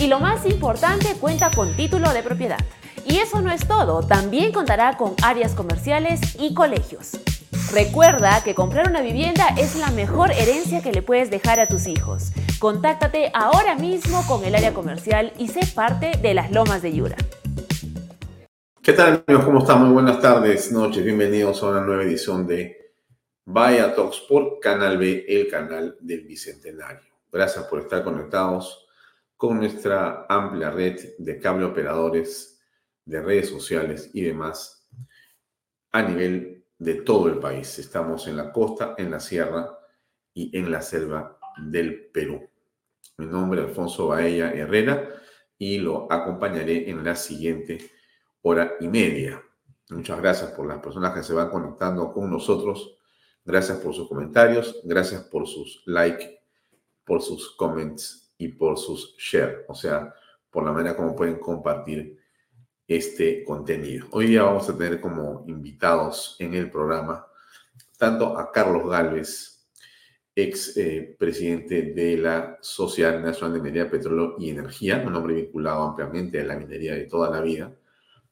Y lo más importante, cuenta con título de propiedad. Y eso no es todo, también contará con áreas comerciales y colegios. Recuerda que comprar una vivienda es la mejor herencia que le puedes dejar a tus hijos. Contáctate ahora mismo con el área comercial y sé parte de las Lomas de Yura. ¿Qué tal amigos? ¿Cómo están? Muy buenas tardes, noches. Bienvenidos a una nueva edición de Vaya Talks por Canal B, el canal del Bicentenario. Gracias por estar conectados con nuestra amplia red de cable operadores, de redes sociales y demás a nivel de todo el país. Estamos en la costa, en la sierra y en la selva del Perú. Mi nombre es Alfonso Baella Herrera y lo acompañaré en la siguiente hora y media. Muchas gracias por las personas que se van conectando con nosotros. Gracias por sus comentarios, gracias por sus likes por sus comments y por sus share, o sea, por la manera como pueden compartir este contenido. Hoy día vamos a tener como invitados en el programa tanto a Carlos Galvez, ex eh, presidente de la Sociedad Nacional de Minería, Petróleo y Energía, un hombre vinculado ampliamente a la minería de toda la vida,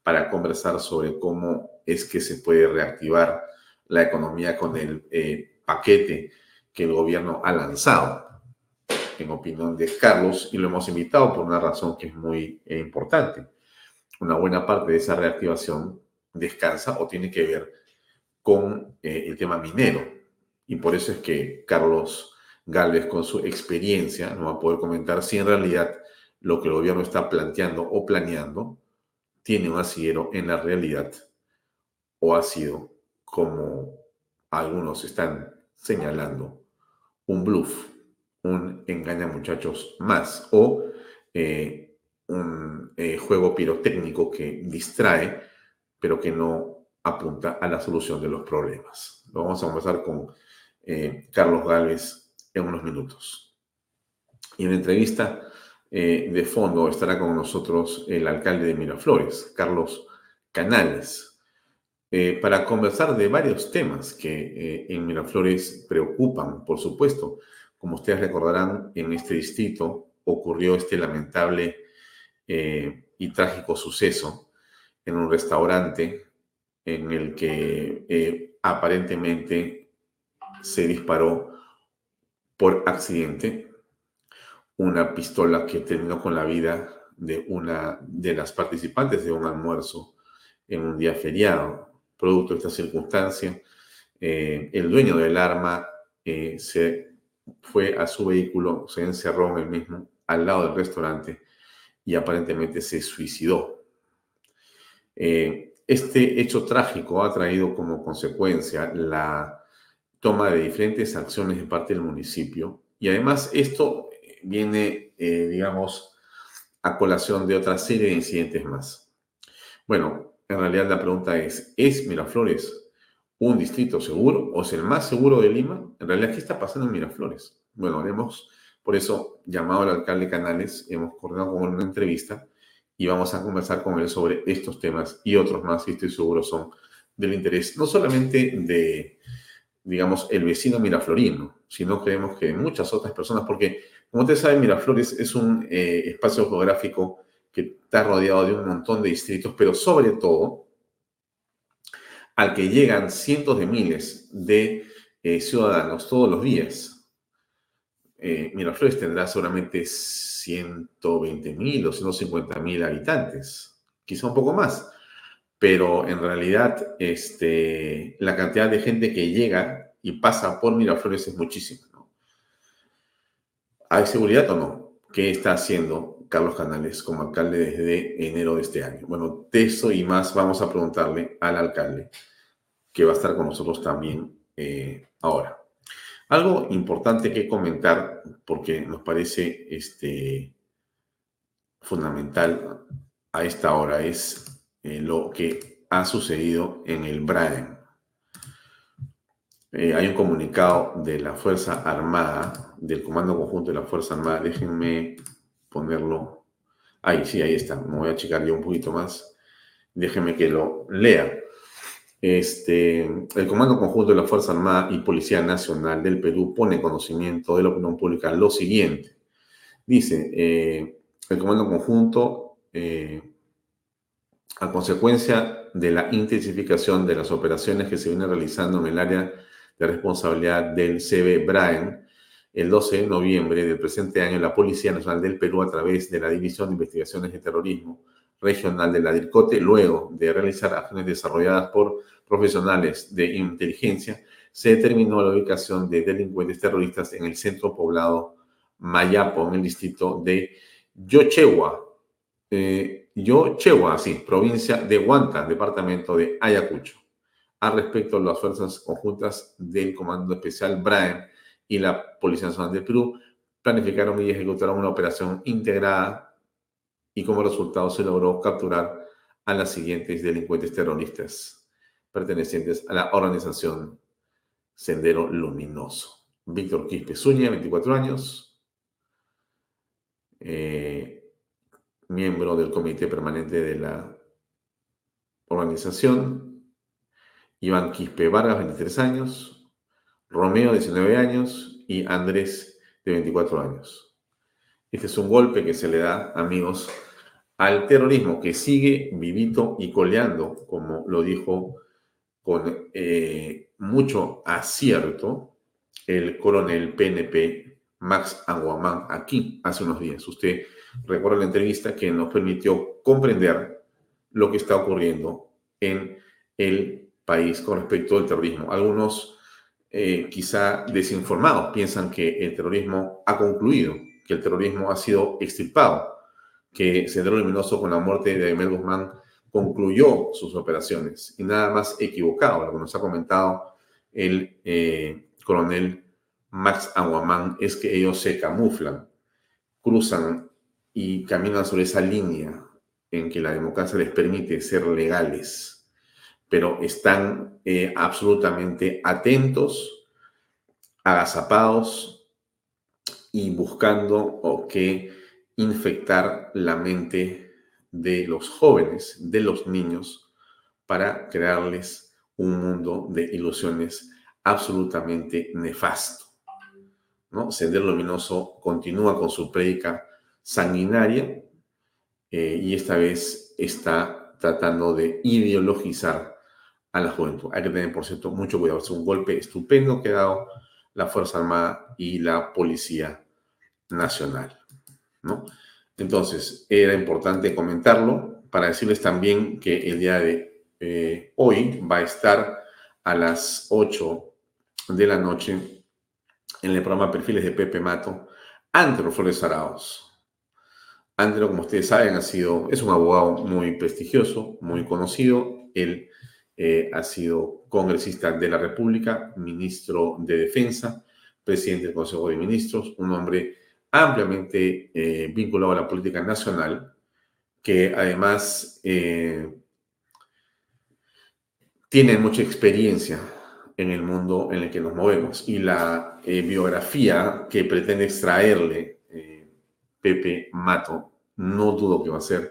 para conversar sobre cómo es que se puede reactivar la economía con el eh, paquete que el gobierno ha lanzado en opinión de Carlos, y lo hemos invitado por una razón que es muy eh, importante. Una buena parte de esa reactivación descansa o tiene que ver con eh, el tema minero. Y por eso es que Carlos Galvez, con su experiencia, no va a poder comentar si en realidad lo que el gobierno está planteando o planeando tiene un asidero en la realidad o ha sido, como algunos están señalando, un bluff un engaña muchachos más o eh, un eh, juego pirotécnico que distrae, pero que no apunta a la solución de los problemas. vamos a empezar con eh, Carlos Gálvez en unos minutos. Y en la entrevista de fondo estará con nosotros el alcalde de Miraflores, Carlos Canales, para conversar de varios temas que en Miraflores preocupan, por supuesto, como ustedes recordarán, en este distrito ocurrió este lamentable eh, y trágico suceso en un restaurante en el que eh, aparentemente se disparó por accidente una pistola que terminó con la vida de una de las participantes de un almuerzo en un día feriado. Producto de esta circunstancia, eh, el dueño del arma se fue a su vehículo, se encerró en el mismo, al lado del restaurante, y aparentemente se suicidó. Eh, este hecho trágico ha traído como consecuencia la toma de diferentes acciones de parte del municipio y además esto viene, eh, digamos, a colación de otra serie de incidentes más. Bueno, en realidad la pregunta es, ¿es Miraflores un distrito seguro o es el más seguro de Lima, en realidad, ¿qué está pasando en Miraflores? Bueno, hemos por eso llamado al alcalde Canales, hemos coordinado con una entrevista y vamos a conversar con él sobre estos temas y otros más y estoy seguro son del interés no solamente de, digamos, el vecino miraflorino, sino creemos que muchas otras personas, porque como ustedes saben, Miraflores es un eh, espacio geográfico que está rodeado de un montón de distritos, pero sobre todo al que llegan cientos de miles de eh, ciudadanos todos los días. Eh, Miraflores tendrá seguramente 120 mil o 150 mil habitantes, quizá un poco más, pero en realidad este, la cantidad de gente que llega y pasa por Miraflores es muchísima. ¿Hay seguridad o no? ¿Qué está haciendo Carlos Canales como alcalde desde enero de este año? Bueno, de eso y más vamos a preguntarle al alcalde, que va a estar con nosotros también eh, ahora. Algo importante que comentar, porque nos parece este, fundamental a esta hora, es eh, lo que ha sucedido en el Brian. Eh, hay un comunicado de la Fuerza Armada, del Comando Conjunto de la Fuerza Armada. Déjenme ponerlo. Ahí, sí, ahí está. Me voy a checar yo un poquito más. Déjenme que lo lea. Este, el Comando Conjunto de la Fuerza Armada y Policía Nacional del Perú pone en conocimiento de la opinión pública lo siguiente. Dice, eh, el Comando Conjunto, eh, a consecuencia de la intensificación de las operaciones que se vienen realizando en el área de responsabilidad del CB Brian, el 12 de noviembre del presente año, la Policía Nacional del Perú, a través de la División de Investigaciones de Terrorismo Regional de la DIRCOTE, luego de realizar acciones desarrolladas por profesionales de inteligencia, se determinó la ubicación de delincuentes terroristas en el centro poblado Mayapo, en el distrito de Yochewa, eh, Yochewa, sí, provincia de Huanta, departamento de Ayacucho. Al respecto las fuerzas conjuntas del Comando Especial Brian y la Policía Nacional del Perú planificaron y ejecutaron una operación integrada y como resultado se logró capturar a las siguientes delincuentes terroristas pertenecientes a la organización Sendero Luminoso. Víctor Quispe Zúñiga, 24 años, eh, miembro del comité permanente de la organización, Iván Quispe Vargas, 23 años, Romeo, 19 años y Andrés, de 24 años. Este es un golpe que se le da, amigos, al terrorismo que sigue vivito y coleando, como lo dijo con eh, mucho acierto el coronel PNP Max Aguamán aquí hace unos días. Usted recuerda la entrevista que nos permitió comprender lo que está ocurriendo en el país con respecto al terrorismo. Algunos eh, quizá desinformados piensan que el terrorismo ha concluido, que el terrorismo ha sido extirpado, que Sendero Luminoso con la muerte de Emel Guzmán concluyó sus operaciones. Y nada más equivocado, lo que nos ha comentado el eh, coronel Max Aguamán es que ellos se camuflan, cruzan y caminan sobre esa línea en que la democracia les permite ser legales pero están eh, absolutamente atentos, agazapados y buscando o que infectar la mente de los jóvenes, de los niños, para crearles un mundo de ilusiones absolutamente nefasto. ¿no? Sender Luminoso continúa con su prédica sanguinaria eh, y esta vez está tratando de ideologizar la juventud. Hay que tener, por cierto, mucho cuidado. Es un golpe estupendo que ha dado la Fuerza Armada y la Policía Nacional. ¿no? Entonces, era importante comentarlo para decirles también que el día de eh, hoy va a estar a las 8 de la noche en el programa Perfiles de Pepe Mato, Andro Flores Araos. Andro, como ustedes saben, ha sido, es un abogado muy prestigioso, muy conocido. Él eh, ha sido congresista de la República, ministro de Defensa, presidente del Consejo de Ministros, un hombre ampliamente eh, vinculado a la política nacional, que además eh, tiene mucha experiencia en el mundo en el que nos movemos. Y la biografía que pretende extraerle Pepe Mato, no dudo que va a ser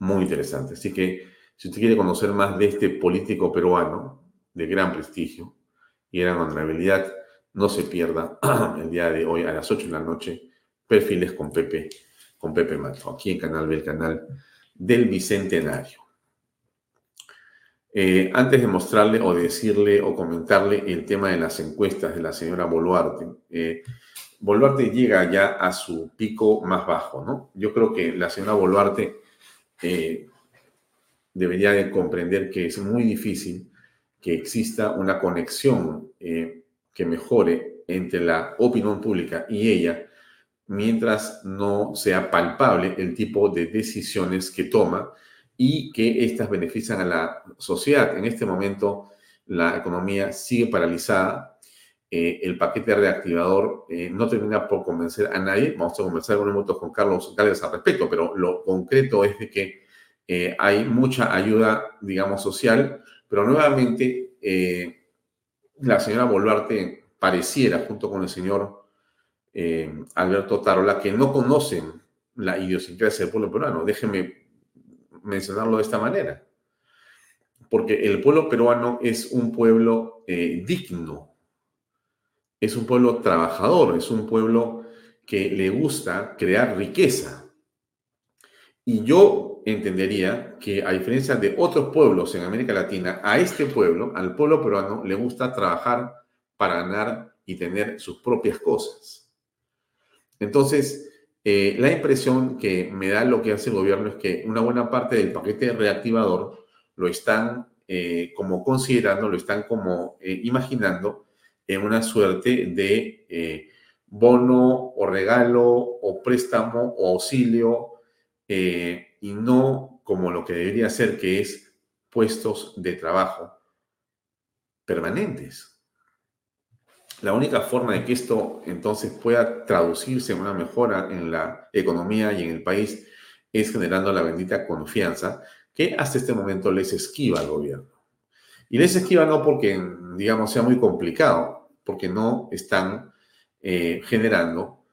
muy interesante. Así que si usted quiere conocer más de este político peruano de gran prestigio y gran honorabilidad, no se pierda el día de hoy a las 8 de la noche, perfiles con Pepe, con Pepe Mato, aquí en Canal B, canal del Bicentenario. Eh, antes de mostrarle o decirle o comentarle el tema de las encuestas de la señora Boluarte, eh, Boluarte llega ya a su pico más bajo, ¿no? Yo creo que la señora Boluarte eh, debería de comprender que es muy difícil que exista una conexión que mejore entre la opinión pública y ella mientras no sea palpable el tipo de decisiones que toma y que éstas benefician a la sociedad. En este momento la economía sigue paralizada, eh, el paquete reactivador eh, no termina por convencer a nadie, vamos a conversar momento con Carlos Gálvez al respecto, pero lo concreto es que eh, hay mucha ayuda, digamos, social, pero nuevamente la señora Boluarte pareciera, junto con el señor Alberto Tarola, que no conocen la idiosincrasia del pueblo peruano. Déjenme mencionarlo de esta manera. Porque el pueblo peruano es un pueblo eh, digno, es un pueblo trabajador, es un pueblo que le gusta crear riqueza. Y yo entendería que a diferencia de otros pueblos en América Latina, a este pueblo, al pueblo peruano, le gusta trabajar para ganar y tener sus propias cosas. Entonces, eh, la impresión que me da lo que hace el gobierno es que una buena parte del paquete reactivador lo están eh, como considerando, lo están como eh, imaginando en una suerte de bono o regalo o préstamo o auxilio y no como lo que debería ser que es puestos de trabajo permanentes. La única forma de que esto entonces pueda traducirse en una mejora en la economía y en el país es generando la bendita confianza que hasta este momento les esquiva al gobierno. Y les esquiva no porque, digamos, sea muy complicado, porque no están eh, generando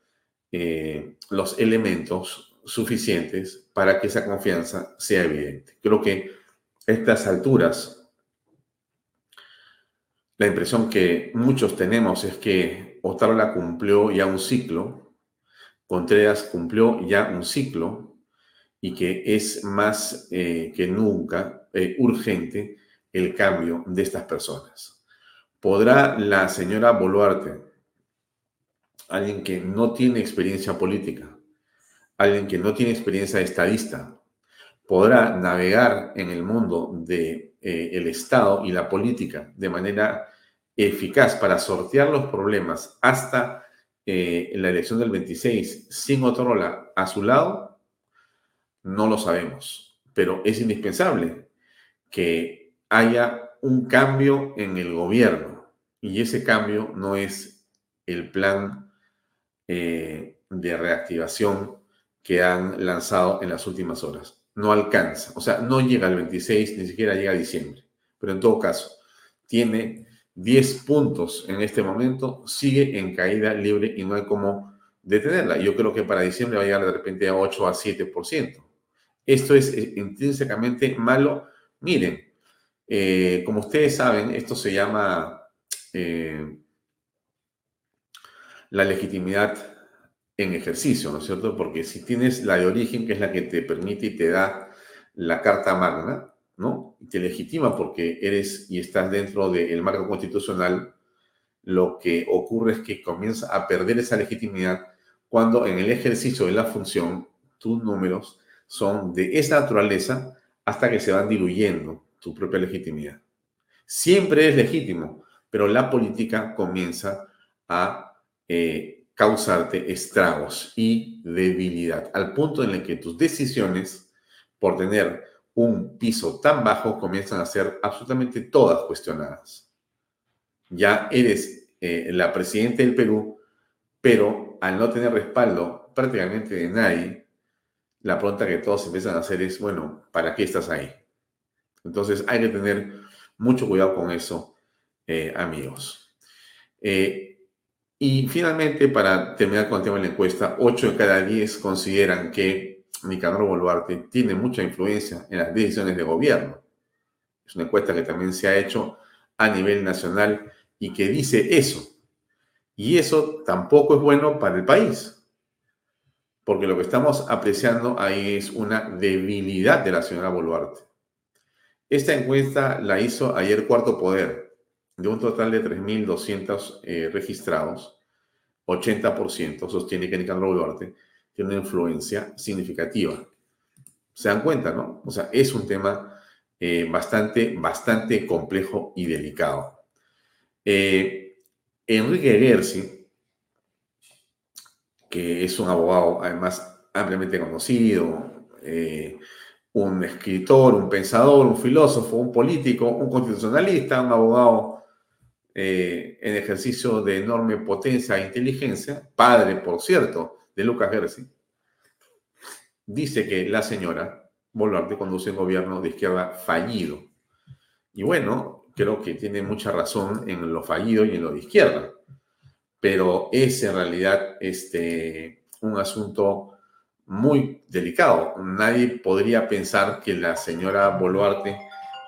eh, los elementos suficientes para que esa confianza sea evidente. Creo que a estas alturas la impresión que muchos tenemos es que Otárola cumplió ya un ciclo, Contreras cumplió ya un ciclo y que es más eh, que nunca eh, urgente el cambio de estas personas. ¿Podrá la señora Boluarte, alguien que no tiene experiencia política, alguien que no tiene experiencia estadista, podrá navegar en el mundo del de, eh, Estado y la política de manera eficaz para sortear los problemas hasta eh, la elección del 26 sin Otorola a su lado, no lo sabemos, pero es indispensable que haya un cambio en el gobierno. Y ese cambio no es el plan eh, de reactivación que han lanzado en las últimas horas. No alcanza, o sea, no llega al 26, ni siquiera llega a diciembre, pero en todo caso, tiene 10 puntos en este momento, sigue en caída libre y no hay cómo detenerla. Yo creo que para diciembre va a llegar de repente a 8 a 7%. Esto es eh, intrínsecamente malo. Miren, eh, como ustedes saben, esto se llama eh, la legitimidad en ejercicio, ¿no es cierto? Porque si tienes la de origen, que es la que te permite y te da la carta magna, ¿no? Te legitima porque eres y estás dentro del marco constitucional, lo que ocurre es que comienza a perder esa legitimidad cuando en el ejercicio de la función tus números son de esa naturaleza hasta que se van diluyendo tu propia legitimidad. Siempre es legítimo, pero la política comienza a eh, causarte estragos y debilidad, al punto en el que tus decisiones, por tener un piso tan bajo, comienzan a ser absolutamente todas cuestionadas. Ya eres eh, la presidenta del Perú, pero al no tener respaldo prácticamente de nadie, la pregunta que todos empiezan a hacer es, bueno, ¿para qué estás ahí? Entonces hay que tener mucho cuidado con eso, eh, amigos. Eh, y finalmente, para terminar con el tema de la encuesta, 8 de cada 10 consideran que Nicanor Boluarte tiene mucha influencia en las decisiones de gobierno. Es una encuesta que también se ha hecho a nivel nacional y que dice eso. Y eso tampoco es bueno para el país, porque lo que estamos apreciando ahí es una debilidad de la señora Boluarte. Esta encuesta la hizo ayer Cuarto Poder, de un total de 3.200 eh, registrados, 80% sostiene que Nicanor Boluarte tiene una influencia significativa. Se dan cuenta, ¿no? O sea, es un tema eh, bastante, bastante complejo y delicado. Eh, Enrique Gersi, que es un abogado además ampliamente conocido, eh, un escritor, un pensador, un filósofo, un político, un constitucionalista, un abogado en ejercicio de enorme potencia e inteligencia, padre, por cierto, de Lucas Gersi, dice que la señora Boluarte conduce un gobierno de izquierda fallido. Y bueno, creo que tiene mucha razón en lo fallido y en lo de izquierda. Pero es en realidad este, un asunto muy delicado. Nadie podría pensar que la señora Boluarte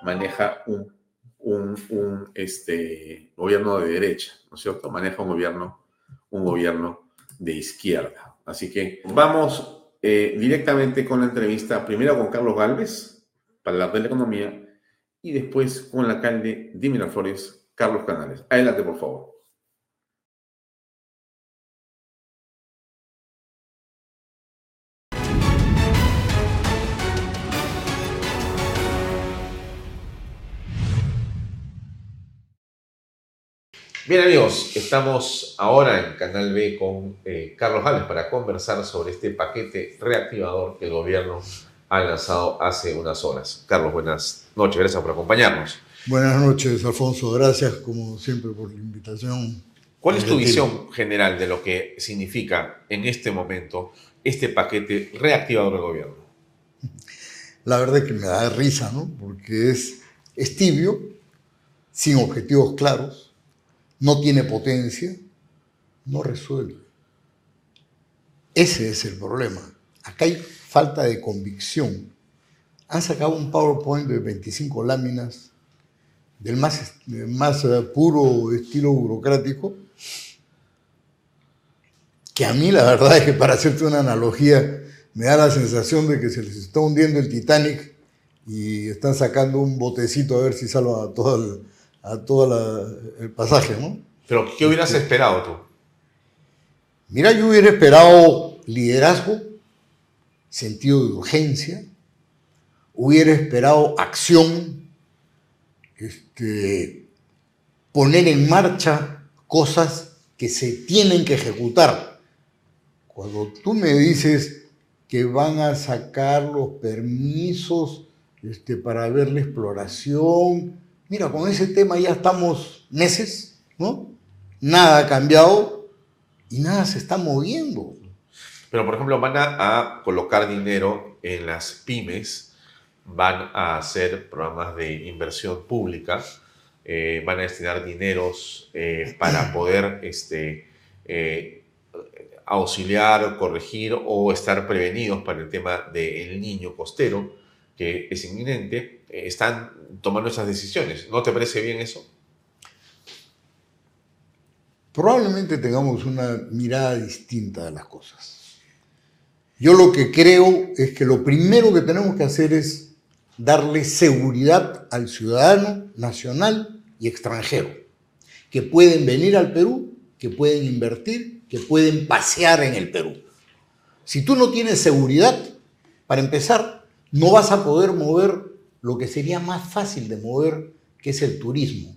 maneja un, un, este, gobierno de derecha, ¿no es cierto? Maneja un gobierno, un gobierno de izquierda. Así que vamos eh, directamente con la entrevista, primero con Carlos Galvez, para hablar de la economía, y después con el alcalde de Miraflores, Carlos Canales. Adelante, por favor. Bien amigos, estamos ahora en Canal B con eh, Carlos Gales para conversar sobre este paquete reactivador que el gobierno ha lanzado hace unas horas. Carlos, buenas noches, gracias por acompañarnos. Buenas noches, Alfonso, gracias como siempre por la invitación. ¿Cuál es tu visión general de lo que significa en este momento este paquete reactivador del gobierno? La verdad es que me da risa, ¿no? Porque es, es tibio, sin objetivos claros, no tiene potencia, no resuelve. Ese es el problema. Acá hay falta de convicción. Han sacado un PowerPoint de 25 láminas del más, más eh, puro estilo burocrático, que a mí la verdad es que para hacerte una analogía, me da la sensación de que se les está hundiendo el Titanic y están sacando un botecito a ver si salva a todo el, a todo el pasaje, ¿no? Pero, ¿qué hubieras este, esperado tú? Mira, yo hubiera esperado liderazgo, sentido de urgencia, hubiera esperado acción, este, poner en marcha cosas que se tienen que ejecutar. Cuando tú me dices que van a sacar los permisos este, ver la exploración, Mira, con ese tema ya estamos meses, ¿no? Nada ha cambiado y nada se está moviendo. Pero, por ejemplo, van a, colocar dinero en las pymes, van a hacer programas de inversión pública, eh, van a destinar dineros eh, para poder este, eh, auxiliar, corregir o estar prevenidos para el tema del niño costero, que es inminente eh, están tomando esas decisiones. ¿No te parece bien eso? Probablemente tengamos una mirada distinta de las cosas. Yo lo que creo es que lo primero que tenemos que hacer es darle seguridad al ciudadano nacional y extranjero, que pueden venir al Perú, que pueden invertir, que pueden pasear en el Perú. Si tú no tienes seguridad, para empezar, no vas a poder mover lo que sería más fácil de mover, que es el turismo,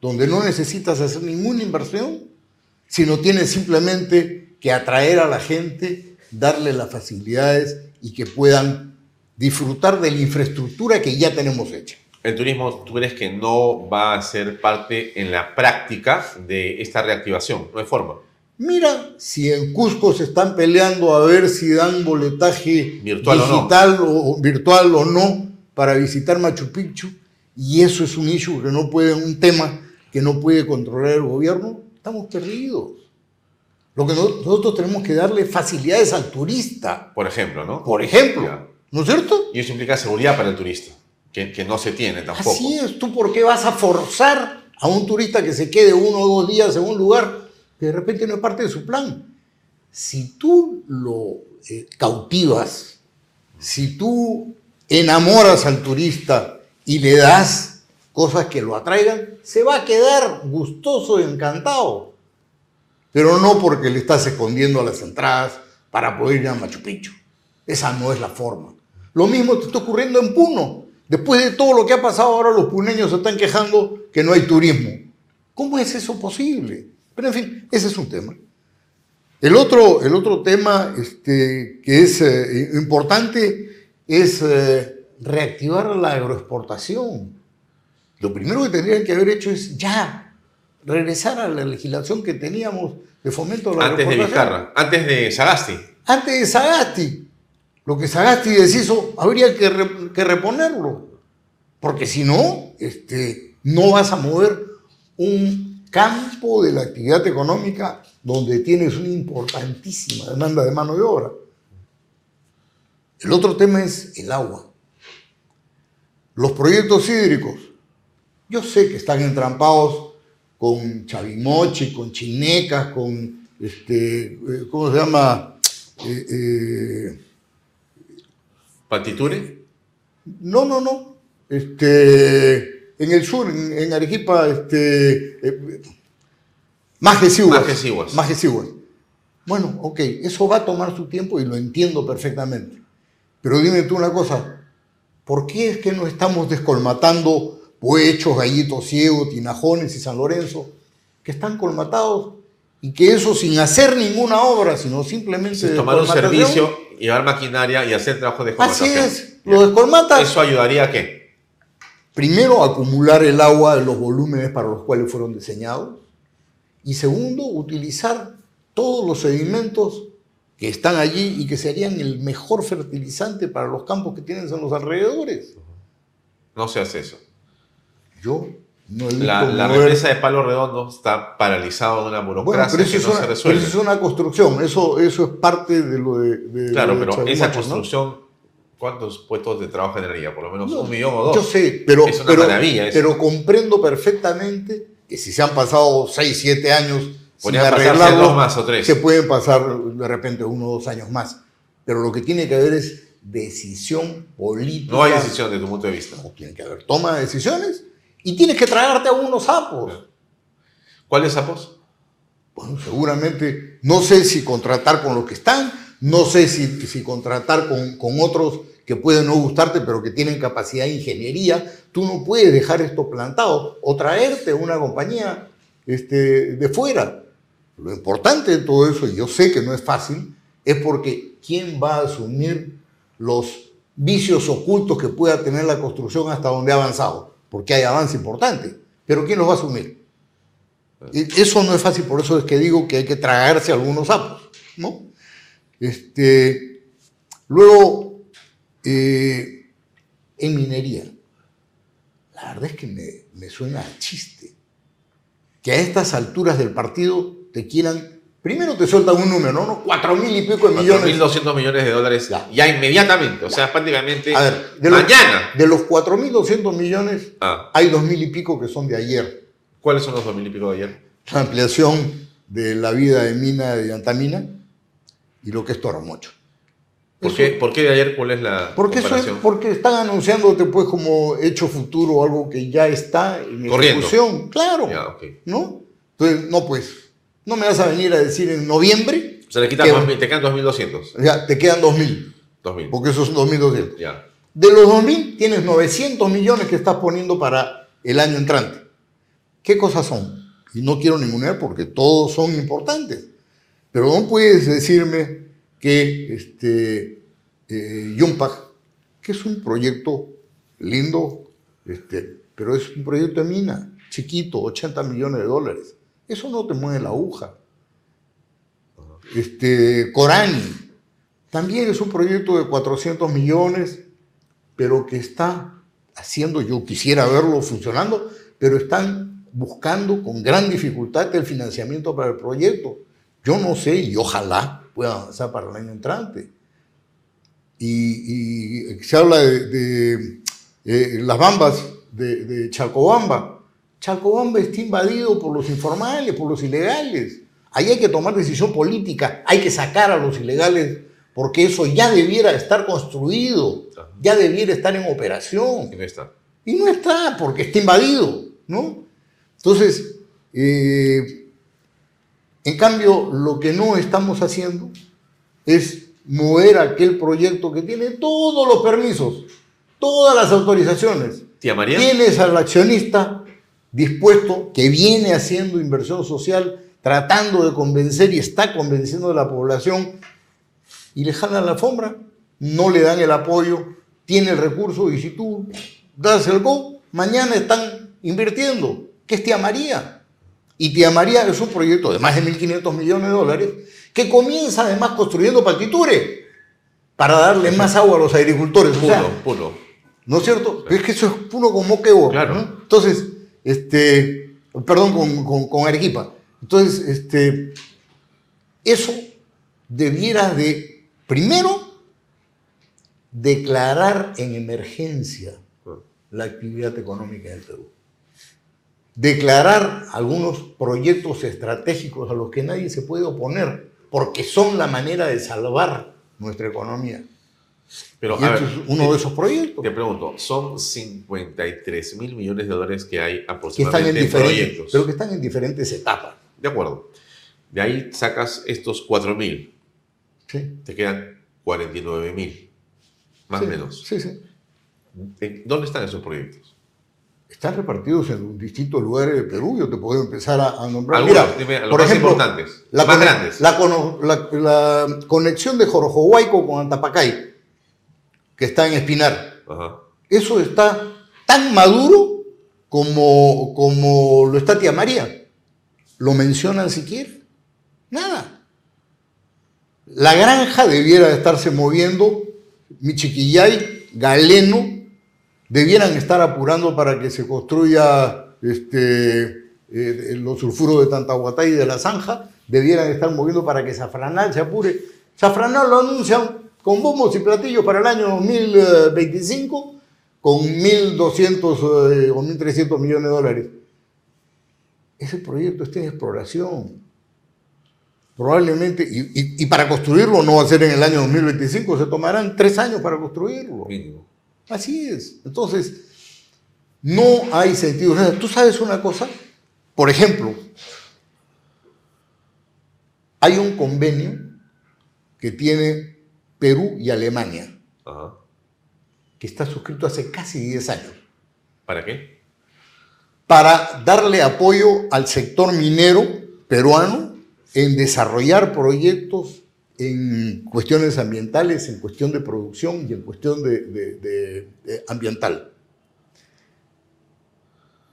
donde no necesitas hacer ninguna inversión, sino tienes simplemente que atraer a la gente, darle las facilidades y que puedan disfrutar de la infraestructura que ya tenemos hecha. ¿El turismo tú crees que no va a ser parte en la práctica de esta reactivación? No hay forma. Mira, si en Cusco se están peleando a ver si dan boletaje virtual digital o, virtual o no, para visitar Machu Picchu y eso es un issue que no puede, un tema que no puede controlar el gobierno, estamos perdidos. Lo que nosotros tenemos que darle facilidades al turista. Por ejemplo, ¿no? Por ejemplo. Ya. ¿No es cierto? Y eso implica seguridad para el turista, que, que no se tiene tampoco. Así es. ¿Tú por qué vas a forzar a un turista que se quede uno o dos días en un lugar que de repente no es parte de su plan? Si tú lo eh, cautivas, si tú enamoras al turista y le das cosas que lo atraigan, se va a quedar gustoso y encantado. Pero no porque le estás escondiendo las entradas para poder ir a Machu Picchu. Esa no es la forma. Lo mismo te está ocurriendo en Puno. Después de todo lo que ha pasado ahora, los puneños se están quejando que no hay turismo. ¿Cómo es eso posible? Pero en fin, ese es un tema. El otro, el otro tema este, que es eh, importante es eh, reactivar la agroexportación. Lo primero que tendrían que haber hecho es ya regresar a la legislación que teníamos de fomento de la Antes de. Vizcarra, antes de Sagasti. Antes de Sagasti. Lo que Sagasti deshizo, habría que, re- que reponerlo. Porque si no, este, no vas a mover un campo de la actividad económica donde tienes una importantísima demanda de mano de obra. El otro tema es el agua. Los proyectos hídricos. Yo sé que están entrampados con Chavimochi, con Chinecas, con, este, eh, ¿cómo se llama? Eh, eh, Patiture. no, no, no. Este, en el sur, en, en Arequipa, este, eh, Majesihuas. Majesihuas. Majesihuas. Bueno, ok, eso va a tomar su tiempo y lo entiendo perfectamente. Pero dime tú una cosa, ¿por qué es que no estamos descolmatando Puechos, Gallitos Ciegos, Tinajones y San Lorenzo, que están colmatados y que eso sin hacer ninguna obra, sino simplemente Tomar un servicio, llevar maquinaria y hacer trabajo de Así descolmatación. es, lo descolmatas. ¿Eso ayudaría a qué? Primero, acumular el agua de los volúmenes para los cuales fueron diseñados. Y segundo, utilizar todos los sedimentos que están allí y que serían el mejor fertilizante para los campos que tienes en los alrededores. No se hace eso. Yo no he visto La, la represa de Palo Redondo está paralizada en una Bueno, burocracia pero eso, que es no una, se pero resuelve. eso es una construcción, eso, eso es parte de lo de... de- Claro, de pero esa construcción, ¿cuántos puestos de trabajo generaría? Por lo menos No, un millón o dos. Yo sé, pero, Es una pero, maravilla eso. pero comprendo perfectamente que si se han pasado 6, 7 años sin arreglarlo, dos más o tres. se pueden pasar de repente uno o dos años más. Pero lo que tiene que haber es decisión política. No hay decisión desde tu punto de vista. No, tiene que haber toma de decisiones y tienes que tragarte a unos sapos. ¿Cuáles sapos? Bueno, seguramente, no sé si contratar con los que están, no sé si, si contratar con, con otros que pueden no gustarte, pero que tienen capacidad de ingeniería. Tú no puedes dejar esto plantado o traerte una compañía este, de fuera. Lo importante de todo eso, y yo sé que no es fácil, es porque ¿quién va a asumir los vicios ocultos que pueda tener la construcción hasta donde ha avanzado? Porque hay avance importante, pero ¿quién los va a asumir? Eso no es fácil, por eso es que digo que hay que tragarse algunos sapos, ¿no? Este, luego, eh, en minería, la verdad es que me, me suena a chiste. Que a estas alturas del partido te quieran, primero te sueltan un número, ¿no? Cuatro mil y pico de millones. 4.200 millones de dólares Ya. ya, inmediatamente. O sea, prácticamente A ver, de los, mañana. de los 4.200 millones, Ah, hay dos mil y pico que son de ayer. ¿Cuáles son los 2.000 y pico de ayer? La ampliación de la vida de mina de Antamina y lo que es Toromocho. ¿Por Eso- qué, ¿Por qué de ayer? ¿Cuál es la Porque, eso es- comparación? porque están anunciándote pues como hecho futuro algo que ya está en Corriendo. ejecución. Claro. Ya, ok. ¿No? Entonces, no pues, no me vas a venir a decir en noviembre, O sea, le quitan que- 2.000, te quedan 2.200. ya, te quedan 2.000, 2.000. porque esos son 2.200. Ya. De los 2.000 tienes 900 millones que estás poniendo para el año entrante. ¿Qué cosas son? Y no quiero ningunear porque todos son importantes. Pero no puedes decirme que este, eh, que es un proyecto lindo, este, pero es un proyecto de mina, chiquito, 80 millones de dólares. Eso no te mueve la aguja. Este, Corani, también es un proyecto de 400 millones, pero que está haciendo, yo quisiera verlo funcionando, pero están buscando con gran dificultad el financiamiento para el proyecto. Yo no sé y ojalá pueda avanzar para el año entrante. Y, se habla de, eh, las bambas de, de Chalcobamba. Chalcobamba está invadido por los informales, por los ilegales. Ahí hay que tomar decisión política, hay que sacar a los ilegales porque eso ya debiera estar construido, ya debiera estar en operación. Y no está. Y no está, porque está invadido, ¿no? Entonces, eh, en cambio, lo que no estamos haciendo es mover aquel proyecto que tiene todos los permisos, todas las autorizaciones. Tía María. Tienes al accionista dispuesto, que viene haciendo inversión social, tratando de convencer y está convenciendo a la población, y le jalan la alfombra, no le dan el apoyo, tiene el recurso, y si tú das el go, mañana están invirtiendo, que es Tía María. Y Tía María es un proyecto de más de 1.500 millones de dólares que comienza además construyendo partiture para darle más agua a los agricultores. Puro, puro. ¿No es cierto? Es que eso es puro como que Claro. Entonces, este, perdón, con, con Arequipa. Entonces, este, eso debiera de, primero, declarar en emergencia la actividad económica del Perú. Declarar algunos proyectos estratégicos a los que nadie se puede oponer, porque son la manera de salvar nuestra economía. Pero, y a este ver, es uno de esos proyectos. Te pregunto, son 53 mil millones de dólares que hay que están aproximadamente en proyectos. pero que están en diferentes etapas. De acuerdo. De ahí sacas estos 4 mil. ¿sí? Te quedan 49 mil. Más o Sí, menos. Sí, sí. ¿En- ¿Dónde están esos proyectos? Están repartidos en distintos lugares del Perú. Yo te puedo empezar a, a nombrar. Algunos, Mira, los por más ejemplo, importantes, la, más grandes. La, la- la conexión de Jorojohuayco con Antapacay, que está en Espinar. Ajá. Eso está tan maduro como, como lo está Tía María. ¿Lo mencionan siquiera? Nada. La granja debiera estarse moviendo, Michiquillay, Galeno, debieran estar apurando para que se construya este, eh, los sulfuros de Tantahuatay y de la Zanja, debieran estar moviendo para que Zafranal se apure. Zafranal lo anuncian con bombos y platillos para el año 2025 con 1.200 eh, o 1.300 millones de dólares. Ese proyecto está en exploración. Probablemente, y, y- y para construirlo no va a ser en el año 2025, se tomarán tres años para construirlo. Mínimo. Así es. Entonces, no hay sentido. Tú sabes una cosa, por ejemplo, hay un convenio que tiene Perú y Alemania, Ajá. que está suscrito hace casi 10 años, ¿Para qué? para darle apoyo al sector minero peruano en desarrollar proyectos en cuestiones ambientales, en cuestión de producción y en cuestión de, ambiental.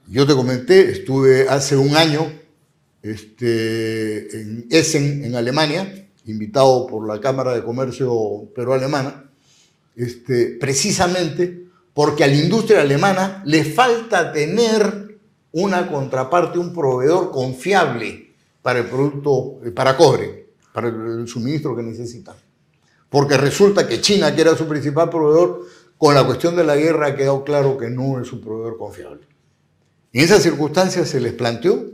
Yo te comenté, estuve hace un año este, en Essen, en Alemania, invitado por la Cámara de Comercio Perú-Alemana, este, precisamente porque a la industria alemana le falta tener una contraparte, un proveedor confiable para el producto, eh, para cobre, para el, suministro que necesitan. Porque resulta que China, que era su principal proveedor, con la cuestión de la guerra ha quedado claro que no es un proveedor confiable. En esas circunstancias se les planteó,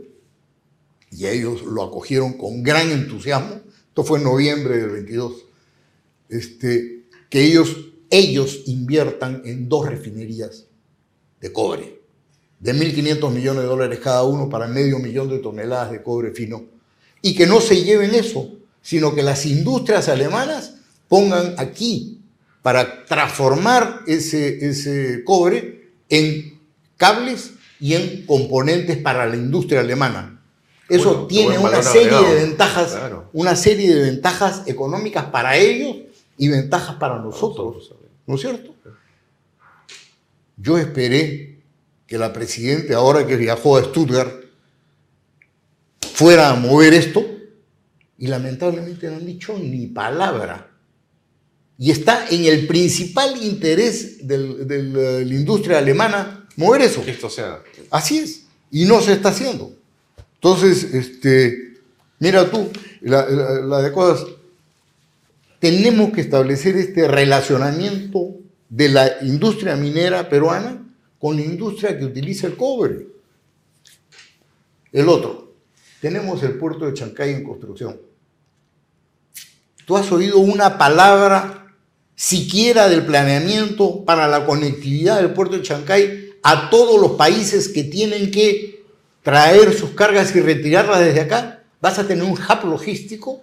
y ellos lo acogieron con gran entusiasmo, esto fue en noviembre del 22, este, que ellos, ellos inviertan en dos refinerías de cobre, de 1.500 millones de dólares cada uno para medio millón de toneladas de cobre fino, y que no se lleven eso, sino que las industrias alemanas pongan aquí para transformar ese, ese cobre en cables y en componentes para la industria alemana. Eso Bueno, tiene una serie agregado. de ventajas, Claro. una serie de ventajas económicas para ellos y ventajas para nosotros, ¿no es cierto? Yo esperé que la presidenta, ahora que viajó a Stuttgart, fuera a mover esto y lamentablemente no han dicho ni palabra. Y está en el principal interés del- del, eh, de la industria alemana mover eso. Que esto sea. Así es. Y no se está haciendo. Entonces, este, mira tú, la, la de cosas. Tenemos que establecer este relacionamiento de la industria minera peruana con la industria que utiliza el cobre. El otro, tenemos el puerto de Chancay en construcción. ¿Tú has oído una palabra siquiera del planeamiento para la conectividad del puerto de Chancay a todos los países que tienen que traer sus cargas y retirarlas desde acá? Vas a tener un hub logístico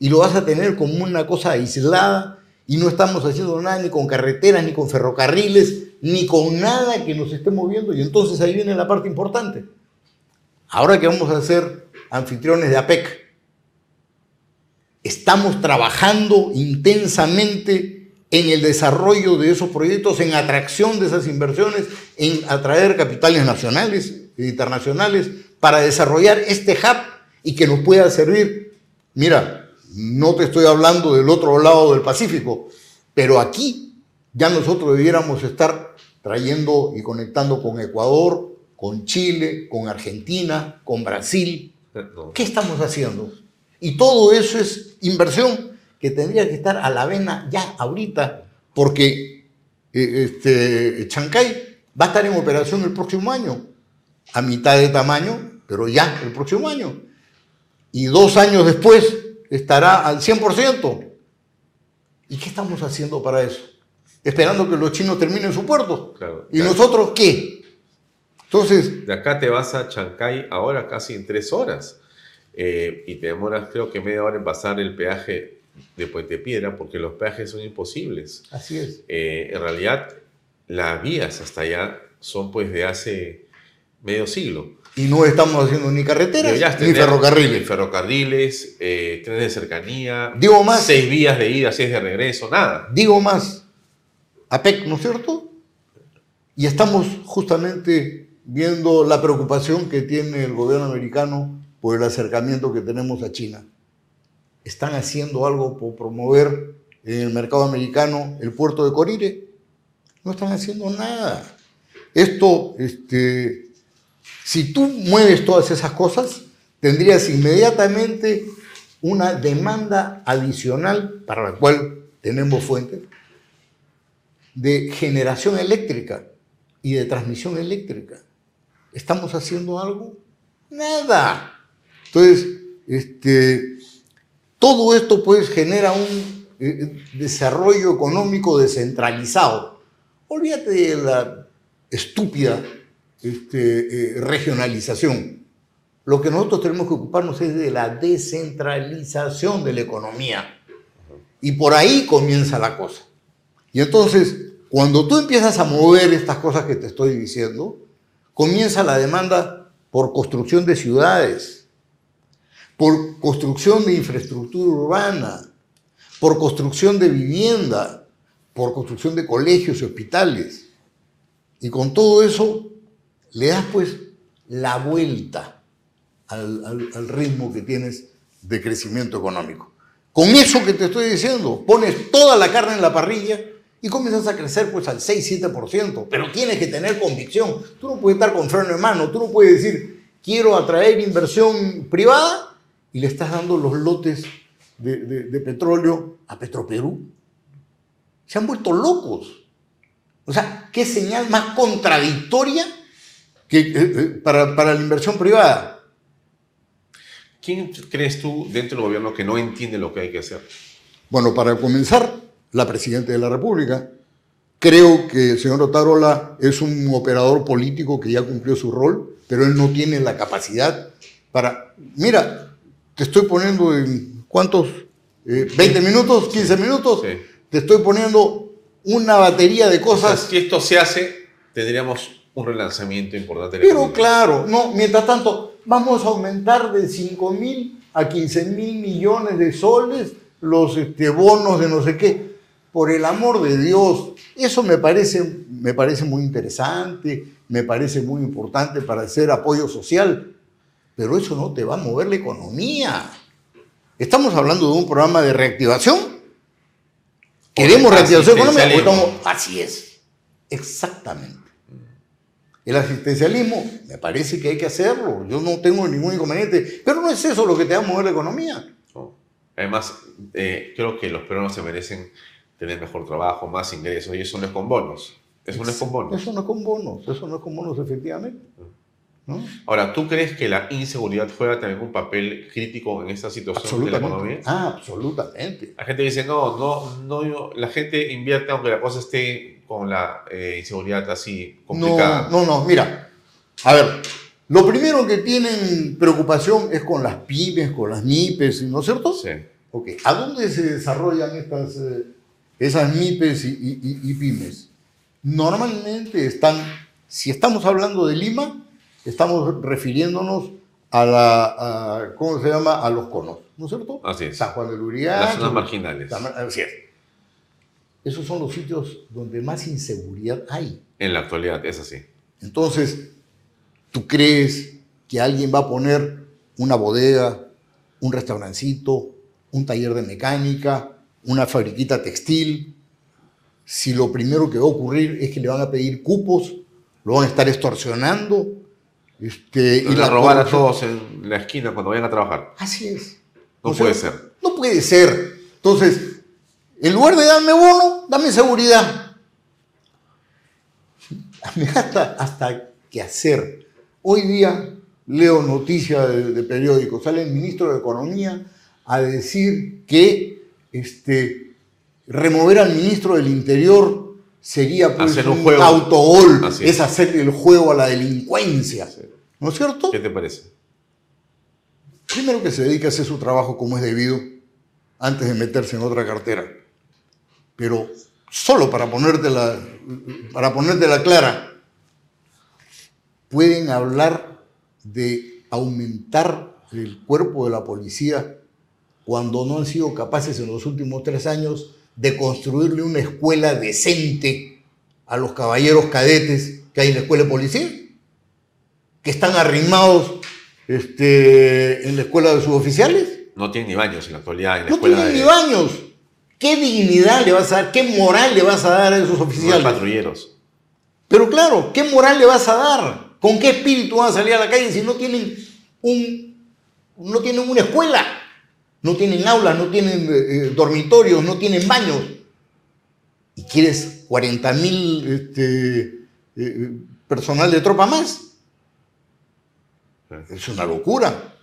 y lo vas a tener como una cosa aislada y no estamos haciendo nada ni con carreteras, ni con ferrocarriles, ni con nada que nos esté moviendo. Y entonces ahí viene la parte importante. Ahora que vamos a ser anfitriones de APEC, estamos trabajando intensamente en el desarrollo de esos proyectos, en atracción de esas inversiones, en atraer capitales nacionales e internacionales para desarrollar este hub y que nos pueda servir. Mira, no te estoy hablando del otro lado del Pacífico, pero aquí ya nosotros debiéramos estar trayendo y conectando con Ecuador, con Chile, con Argentina, con Brasil. ¿Qué estamos haciendo? Y todo eso es inversión que tendría que estar a la vena ya ahorita, porque eh, este, Chancay va a estar en operación el próximo año, a mitad de tamaño, pero ya el próximo año. Y dos años después estará al 100%. ¿Y qué estamos haciendo para eso? Esperando que los chinos terminen su puerto. ¿Y nosotros qué? Entonces... De acá te vas a Chancay ahora casi en tres horas. Eh, y te demoras creo que media hora en pasar el peaje de Puente Piedra porque los peajes son imposibles. Así es. Eh, en realidad, las vías hasta allá son pues de hace medio siglo. Y no estamos haciendo ni carreteras ni ferrocarriles. Ni ferrocarriles, eh, trenes de cercanía. Digo más. Seis vías de ida, seis de regreso, nada. Digo más. APEC, ¿no es cierto? Y estamos justamente viendo la preocupación que tiene el gobierno americano por el acercamiento que tenemos a China. ¿Están haciendo algo por promover en el mercado americano el puerto de Corire? No están haciendo nada. Esto, este, si tú mueves todas esas cosas, tendrías inmediatamente una demanda adicional para la cual tenemos fuentes de generación eléctrica y de transmisión eléctrica. ¿Estamos haciendo algo? Nada. Entonces, este, todo esto pues genera un eh, desarrollo económico descentralizado. Olvídate de la estúpida este, eh, regionalización. Lo que nosotros tenemos que ocuparnos es de la descentralización de la economía. Y por ahí comienza la cosa. Y entonces, cuando tú empiezas a mover estas cosas que te estoy diciendo, comienza la demanda por construcción de ciudades, por construcción de infraestructura urbana, por construcción de vivienda, por construcción de colegios y hospitales. Y con todo eso le das pues la vuelta al, ritmo que tienes de crecimiento económico. Con eso que te estoy diciendo, pones toda la carne en la parrilla y comienzas a crecer pues al 6-7%, pero tienes que tener convicción. Tú no puedes estar con freno en mano, tú no puedes decir, quiero atraer inversión privada y le estás dando los lotes de, de petróleo a Petroperú. Se han vuelto locos. O sea, ¿qué señal más contradictoria eh, eh, para, para la inversión privada. ¿Quién crees tú dentro del gobierno que no entiende lo que hay que hacer? Bueno, para comenzar, la Presidenta de la República. Creo que el señor Otarola es un operador político que ya cumplió su rol, pero él no tiene la capacidad para... Mira, te estoy poniendo en cuántos, 20 eh, minutos, 15 minutos, te estoy poniendo una batería de cosas. si esto se hace, tendríamos un relanzamiento importante. Pero claro, no, mientras tanto, vamos a aumentar de 5 mil a 15 mil millones de soles los este, bonos de no sé qué. Por el amor de Dios, eso me parece, me parece muy interesante, me parece muy importante para hacer apoyo social, pero eso no te va a mover la economía. Estamos hablando de un programa de reactivación. ¿Queremos reactivación económica? Así es, exactamente. El asistencialismo, me parece que hay que hacerlo, yo no tengo ningún inconveniente, pero no es eso lo que te va a mover la economía. Además, eh, creo que los peruanos se merecen tener mejor trabajo, más ingresos, y eso no es con bonos. Eso no es con bonos. Eso no es con bonos, eso no es con bonos, efectivamente. ¿No? Ahora, ¿tú crees que la inseguridad juega también un papel crítico en esta situación de la economía? Ah, absolutamente. La gente dice, no, no, no, la gente invierte aunque la cosa esté con la eh, inseguridad así complicada. No, no, no, mira, a ver, lo primero que tienen preocupación es con las pymes, con las MIPES, ¿no es cierto? Sí. Ok, ¿a dónde se desarrollan estas, eh, esas MIPES y, y- y pymes? Normalmente están, si estamos hablando de Lima, estamos refiriéndonos a la, a- ¿cómo se llama? A los conos, ¿no es cierto? Así es. San Juan del Urián. Las zonas marginales. Así es. Esos son los sitios donde más inseguridad hay. En la actualidad es así. Entonces, ¿tú crees que alguien va a poner una bodega, un restaurancito, un taller de mecánica, una fabriquita textil? Si lo primero que va a ocurrir es que le van a pedir cupos, lo van a estar extorsionando. Este, Y la robar a todos en la esquina cuando vayan a trabajar. Así es. No O sea, puede ser. No puede ser. Entonces, en lugar de darme bono, dame seguridad. Me hasta, hasta qué hacer. Hoy día leo noticias de, de periódicos, sale el ministro de Economía a decir que este, remover al ministro del Interior sería pues, Hacer un un, juego. autogol, es. es. hacer el juego a la delincuencia. ¿No es cierto? ¿Qué te parece? Primero que se dedique a hacer su trabajo como es debido antes de meterse en otra cartera. Pero solo para ponértela, para ponértela clara, pueden hablar de aumentar el cuerpo de la policía cuando no han sido capaces en los últimos tres años de construirle una escuela decente a los caballeros cadetes que hay en la escuela de policía, que están arrimados este, en la escuela de suboficiales. No tienen ni baños en la actualidad en la No escuela tienen de ni baños. ¿Qué dignidad le vas a dar? ¿Qué moral le vas a dar a esos no oficiales? patrulleros. Pero claro, ¿qué moral le vas a dar? ¿Con qué espíritu van a salir a la calle si no tienen un, no tienen una escuela? No tienen aulas, no tienen eh, dormitorios, no tienen baños. ¿Y quieres 40 mil este, eh, personal de tropa más? Es una locura.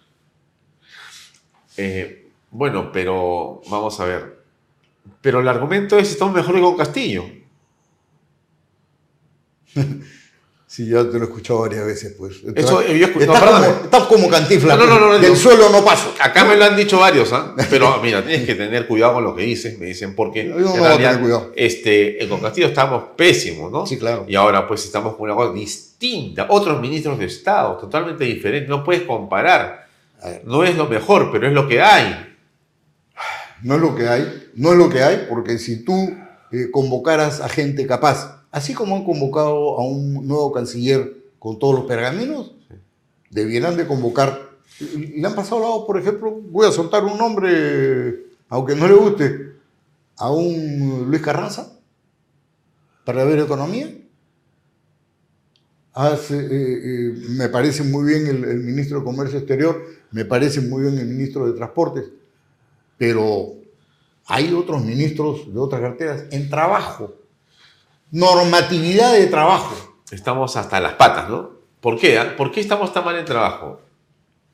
Eh, bueno, pero vamos a ver. Pero el argumento es estamos mejor que con Castillo. Sí, ya te lo he escuchado varias veces, pues. Eso, yo escu- no, Estás como, estás como cantifla. No, no, no, no, Del suelo no paso. Acá me lo han dicho varios, ¿ah? Pero mira, tienes que tener cuidado con lo que dices. Me dicen porque Yo no en realidad, tener cuidado. este, con Castillo estábamos pésimos, ¿no? Sí, claro. Y ahora pues estamos con una cosa distinta. Otros ministros de Estado, totalmente diferentes. No puedes comparar. No es lo mejor, pero es lo que hay. No es lo que hay, no es lo que hay, porque si tú eh, convocaras a gente capaz, así como han convocado a un nuevo canciller con todos los pergaminos, debieran de convocar. Le han pasado al lado, por ejemplo, voy a soltar un nombre, aunque no le guste, a un Luis Carranza para ver economía. Hace, eh, eh, me parece muy bien el, el ministro de Comercio Exterior, me parece muy bien el ministro de Transportes, pero hay otros ministros de otras carteras en trabajo, normatividad de trabajo. Estamos hasta las patas, ¿no? ¿Por qué? ¿Por qué estamos tan mal en trabajo?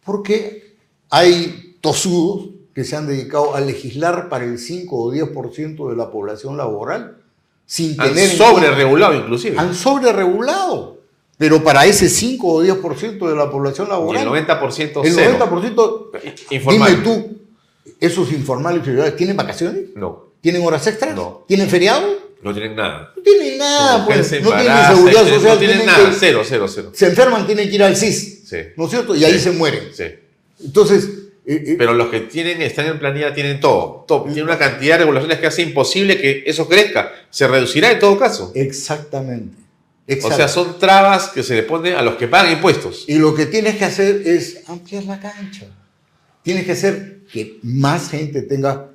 Porque hay tosudos que se han dedicado a legislar para el 5 o 10% de la población laboral sin Han tener en sobre regulado inclusive. han sobreregulado. Pero para ese 5 o 10% de la población Y el laboral, 90% el cero. 90%, Informal. dime tú, esos informales ¿tienen vacaciones? No, ¿Tienen horas extras? No. ¿Tienen feriado? No tienen nada. No tienen nada, pues. No tienen seguridad social, No tienen tienen nada, que- cero, cero, cero. se enferman, tienen que ir al CIS. Sí. ¿No es cierto? Y ahí se mueren. Sí. Entonces, eh, eh, Pero los que tienen, están en planilla tienen todo. todo. Tienen una cantidad de regulaciones que hace imposible que eso crezca. Se reducirá en todo caso. exactamente. O sea, son trabas que se le ponen a los que pagan impuestos. Y lo que tienes que hacer es ampliar la cancha. Tienes que hacer que más gente tenga,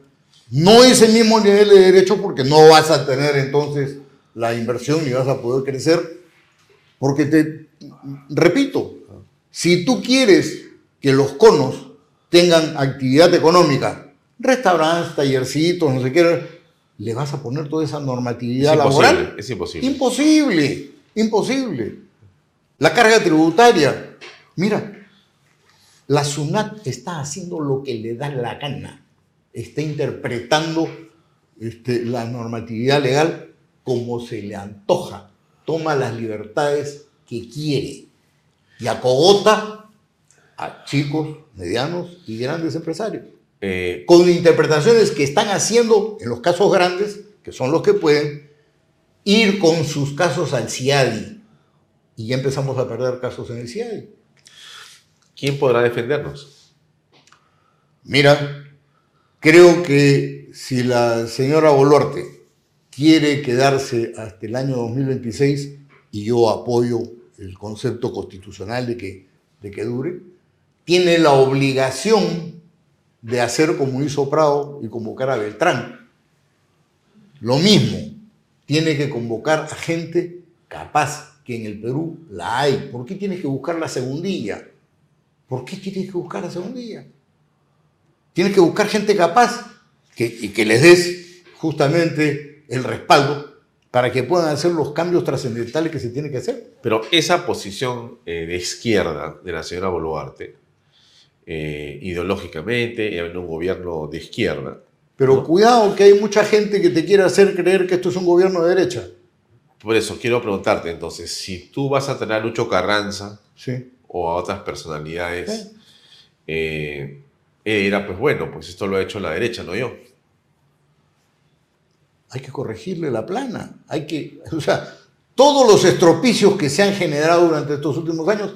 no ese mismo nivel de derecho, porque no vas a tener entonces la inversión ni vas a poder crecer. Porque te, repito, si tú quieres que los conos tengan actividad económica restaurantes, tallercitos, no sé qué, ¿le vas a poner toda esa normatividad Es laboral? imposible, es imposible. Imposible, imposible. La carga tributaria. Mira, la SUNAT está haciendo lo que le da la gana. Está interpretando este, la normatividad legal como se le antoja. Toma las libertades que quiere. Y acogota a chicos, medianos y grandes empresarios. Eh, Con interpretaciones que están haciendo, en los casos grandes, que son los que pueden, ir con sus casos al CIADI. Y ya empezamos a perder casos en el CIADI. ¿Quién podrá defendernos? Mira, creo que si la señora Boluarte quiere quedarse hasta el año 2026, y yo apoyo el concepto constitucional de que, de que dure, tiene la obligación de hacer como hizo Prado y convocar a Beltrán. Lo mismo, tiene que convocar a gente capaz, que en el Perú la hay. ¿Por qué tienes que buscar la segundilla? ¿Por qué tienes que buscar la segundilla? Tienes que buscar gente capaz que, y que les des justamente el respaldo para que puedan hacer los cambios trascendentales que se tienen que hacer. Pero esa posición eh, de izquierda de la señora Boluarte, eh, ideológicamente, en un gobierno de izquierda, Pero ¿no? cuidado que hay mucha gente que te quiere hacer creer que esto es un gobierno de derecha. por eso quiero preguntarte entonces, si tú vas a tener a Lucho Carranza Sí. o a otras personalidades, eh, era pues bueno, pues esto lo ha hecho la derecha, no yo. Hay que corregirle la plana. Hay que, o sea, todos los estropicios que se han generado durante estos últimos años,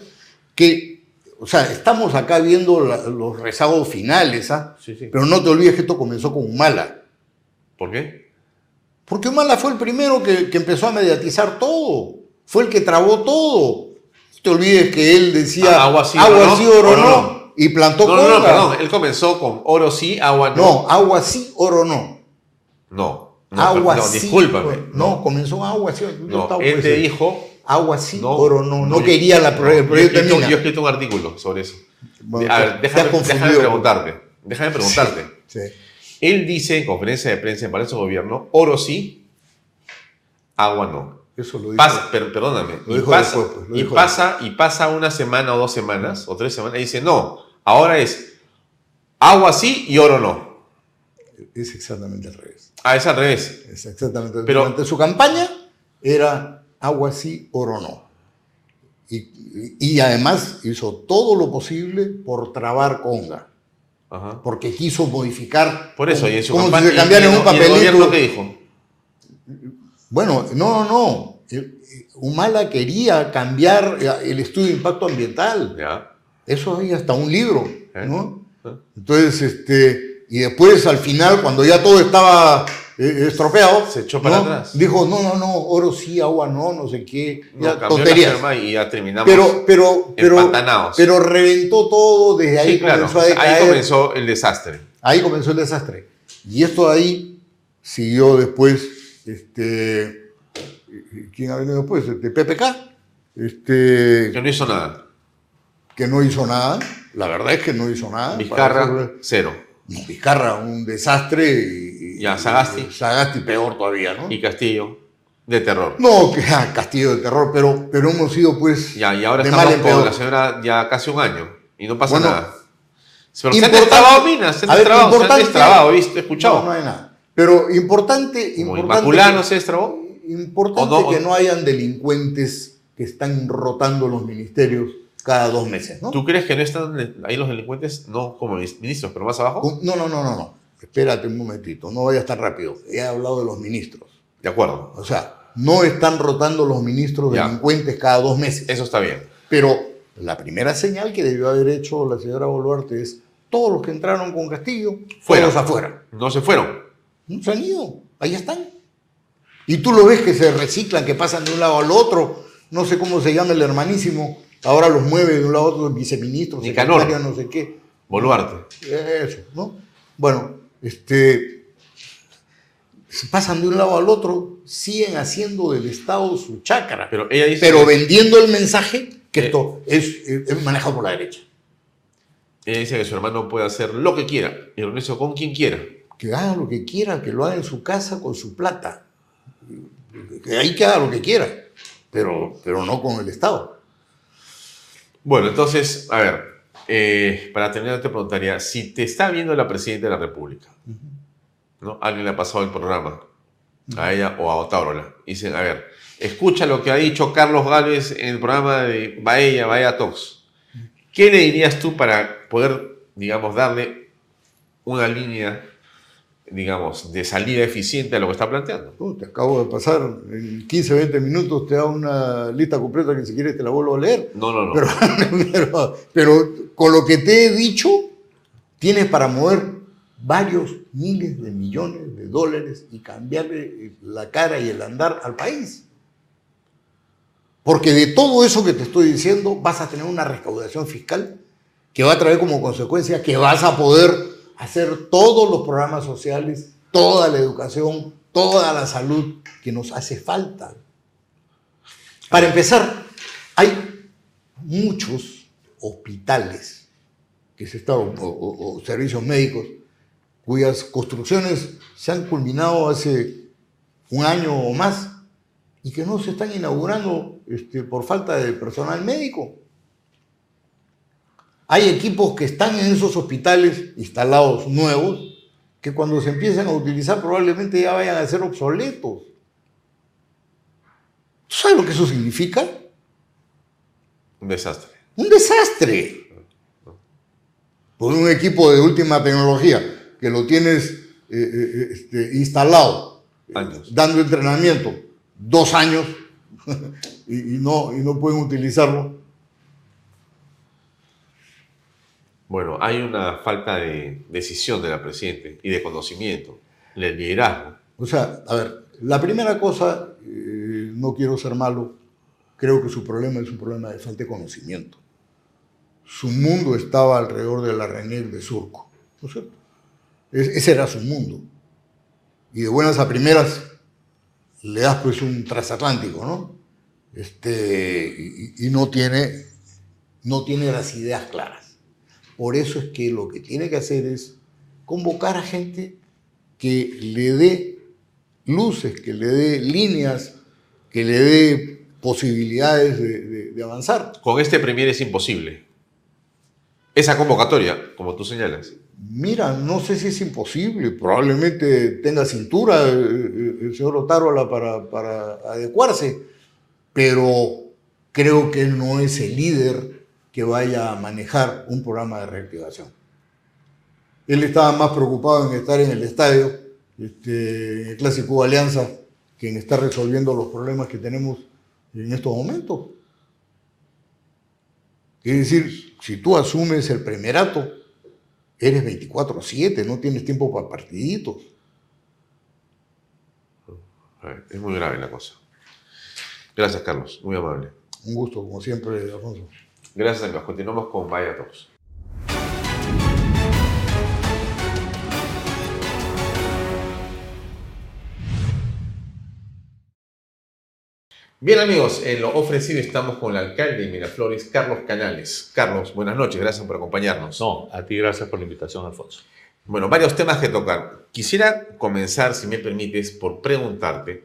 que, o sea, estamos acá viendo la- los rezagos finales, ¿ah? Sí, sí. Pero no te olvides que esto comenzó con Humala. ¿Por qué? Porque Humala fue el primero que, que empezó a mediatizar todo. Fue el que trabó todo. No te olvides que él decía Ah, agua sí, agua no, oro no, no. Y plantó No, no, no, perdón, él comenzó con oro sí, agua no. No, agua sí, oro no. No, no, agua no, sí. discúlpame. oro- No, comenzó agua sí. No, él pues, te eh, dijo. Agua sí, No, oro no. No, yo- quería la, el yo mina. Yo he escrito un artículo sobre eso. Bueno, a ver, déjame, déjame preguntarte. Déjame preguntarte. Sí. Él dice en conferencia de prensa en Palacio de Gobierno, oro sí, agua no. Eso lo dijo. Pasa, per- perdóname, Lo y dijo pasa, después, pues, lo y, dijo pasa, y pasa una semana o dos semanas, o tres semanas, y dice, no, ahora es agua sí y oro no. Es exactamente al revés. Ah, es al revés. Es exactamente. Pero- Durante su campaña era agua sí, oro no. Y, además hizo todo lo posible por trabar conga. Ajá. Porque quiso modificar. Por eso, como- y en su como campaña, si y- un el papelito. gobierno dijo, Bueno, no, no. Humala quería cambiar el estudio de impacto ambiental. ya, Eso hay hasta un libro, ¿Eh? ¿no? ¿Eh? Entonces, este, y después al final, cuando ya todo estaba eh, estropeado, Se echó para ¿no? atrás. Dijo, no, no, no, oro sí, agua no, no sé qué, no, ya, tonterías. y ya terminamos. Pero, pero, pero, pero reventó todo, desde ahí sí, claro, comenzó a decaer. ahí comenzó el desastre. Ahí comenzó el desastre. Y esto ahí siguió después, este, ¿quién ha venido después? Este, PPK, este, Que no hizo nada. Que no hizo nada. La verdad es que no hizo nada. Vizcarra, cero. No, Vizcarra, un desastre. Y, Ya, Sagasti. Sagasti peor todavía, ¿no? Y Castillo, de terror. No, que ah, castillo de terror, pero, pero hemos sido pues Ya, y ahora estamos con peor. la señora ya casi un año y no pasa Bueno, nada. Pero se han importante- destrabado minas, se han destrabado, se han importante- destrabado, ¿viste? Escuchado. No, no hay nada. Pero importante, Como importante, se destrabó. importante no, que no hayan delincuentes que están rotando los ministerios cada dos meses, ¿no? ¿Tú crees que no están ahí los delincuentes? No como ministros, pero más abajo. No, no, no, no, no. Espérate un momentito, no vayas tan rápido. He hablado de los ministros. De acuerdo. O sea, no están rotando los ministros Ya. delincuentes cada dos meses. Eso está bien. Pero la primera señal que debió haber hecho la señora Boluarte es todos los que entraron con Castillo, Fuera. todos afuera. No se fueron. No se han ido, ahí están. Y tú lo ves que se reciclan, que pasan de un lado al otro. No sé cómo se llama el hermanísimo. Ahora los mueve de un lado a otro, viceministro, Nicanor. secretario, no sé qué. Boluarte. Eso, ¿no? Bueno, este, pasan de un lado al otro, siguen haciendo del Estado su chácara, pero, Pero ella dice. vendiendo el mensaje que Eh. esto es, es manejado por la derecha. Ella dice que su hermano puede hacer lo que quiera y reunirse con quien quiera. Que haga lo que quiera, que lo haga en su casa con su plata. Que ahí que haga lo que quiera, pero, pero no con el Estado. Bueno, entonces, a ver, eh, para terminar te preguntaría, si te está viendo la Presidenta de la República, ¿no? Alguien le ha pasado el programa, a ella o a Otárola, dicen, a ver, escucha lo que ha dicho Carlos Gálvez en el programa de Bahía, Bahía Talks. ¿Qué le dirías tú para poder, digamos, darle una línea, digamos, de salida eficiente a lo que está planteando? te acabo de pasar, en 15, 20 minutos te da una lista completa que si quieres te la vuelvo a leer. No, no, no. Pero, pero, pero con lo que te he dicho, tienes para mover varios miles de millones de dólares y cambiarle la cara y el andar al país. Porque de todo eso que te estoy diciendo vas a tener una recaudación fiscal que va a traer como consecuencia que vas a poder hacer todos los programas sociales, toda la educación, toda la salud que nos hace falta. Para empezar, hay muchos hospitales que se están, o, servicios médicos cuyas construcciones se han culminado hace un año o más y que no se están inaugurando este, por falta de personal médico. Hay equipos que están en esos hospitales instalados nuevos que cuando se empiecen a utilizar probablemente ya vayan a ser obsoletos. ¿Tú sabes lo que eso significa? Un desastre. Un desastre. Por un equipo de última tecnología que lo tienes eh, eh, este, instalado, Años. dando entrenamiento dos años y, no, y no pueden utilizarlo. Bueno, hay una falta de decisión de la Presidenta y de conocimiento, del liderazgo. O sea, a ver, la primera cosa, eh, no quiero ser malo, creo que su problema es un problema de falta de conocimiento. Su mundo estaba alrededor de la Renel de Surco, ¿no es cierto? ese era su mundo. Y de buenas a primeras le das pues un transatlántico, ¿no? Este, y, y, no, tiene, no tiene las ideas claras. Por eso es que lo que tiene que hacer es convocar a gente que le dé luces, que le dé líneas, que le dé posibilidades de, de, de avanzar. Con este Premier es imposible. Esa convocatoria, como tú señalas. Mira, no sé si es imposible, probablemente tenga cintura el señor Otárola para, para adecuarse, pero creo que él no es el líder que vaya a manejar un programa de reactivación. Él estaba más preocupado en estar en el estadio, este, en el Clásico Alianza, que en estar resolviendo los problemas que tenemos en estos momentos. Es decir, si tú asumes el primerato, eres 24/7, no tienes tiempo para partiditos. Es muy grave la cosa. Gracias, Carlos. Muy amable. Un gusto, como siempre, Alfonso. Gracias, amigos. Continuamos con Vaya Talks. Bien amigos, en lo ofrecido estamos con el alcalde de Miraflores, Carlos Canales. Carlos, buenas noches, gracias por acompañarnos. No, a ti gracias por la invitación, Alfonso. Bueno, varios temas que tocar. Quisiera comenzar, si me permites, por preguntarte,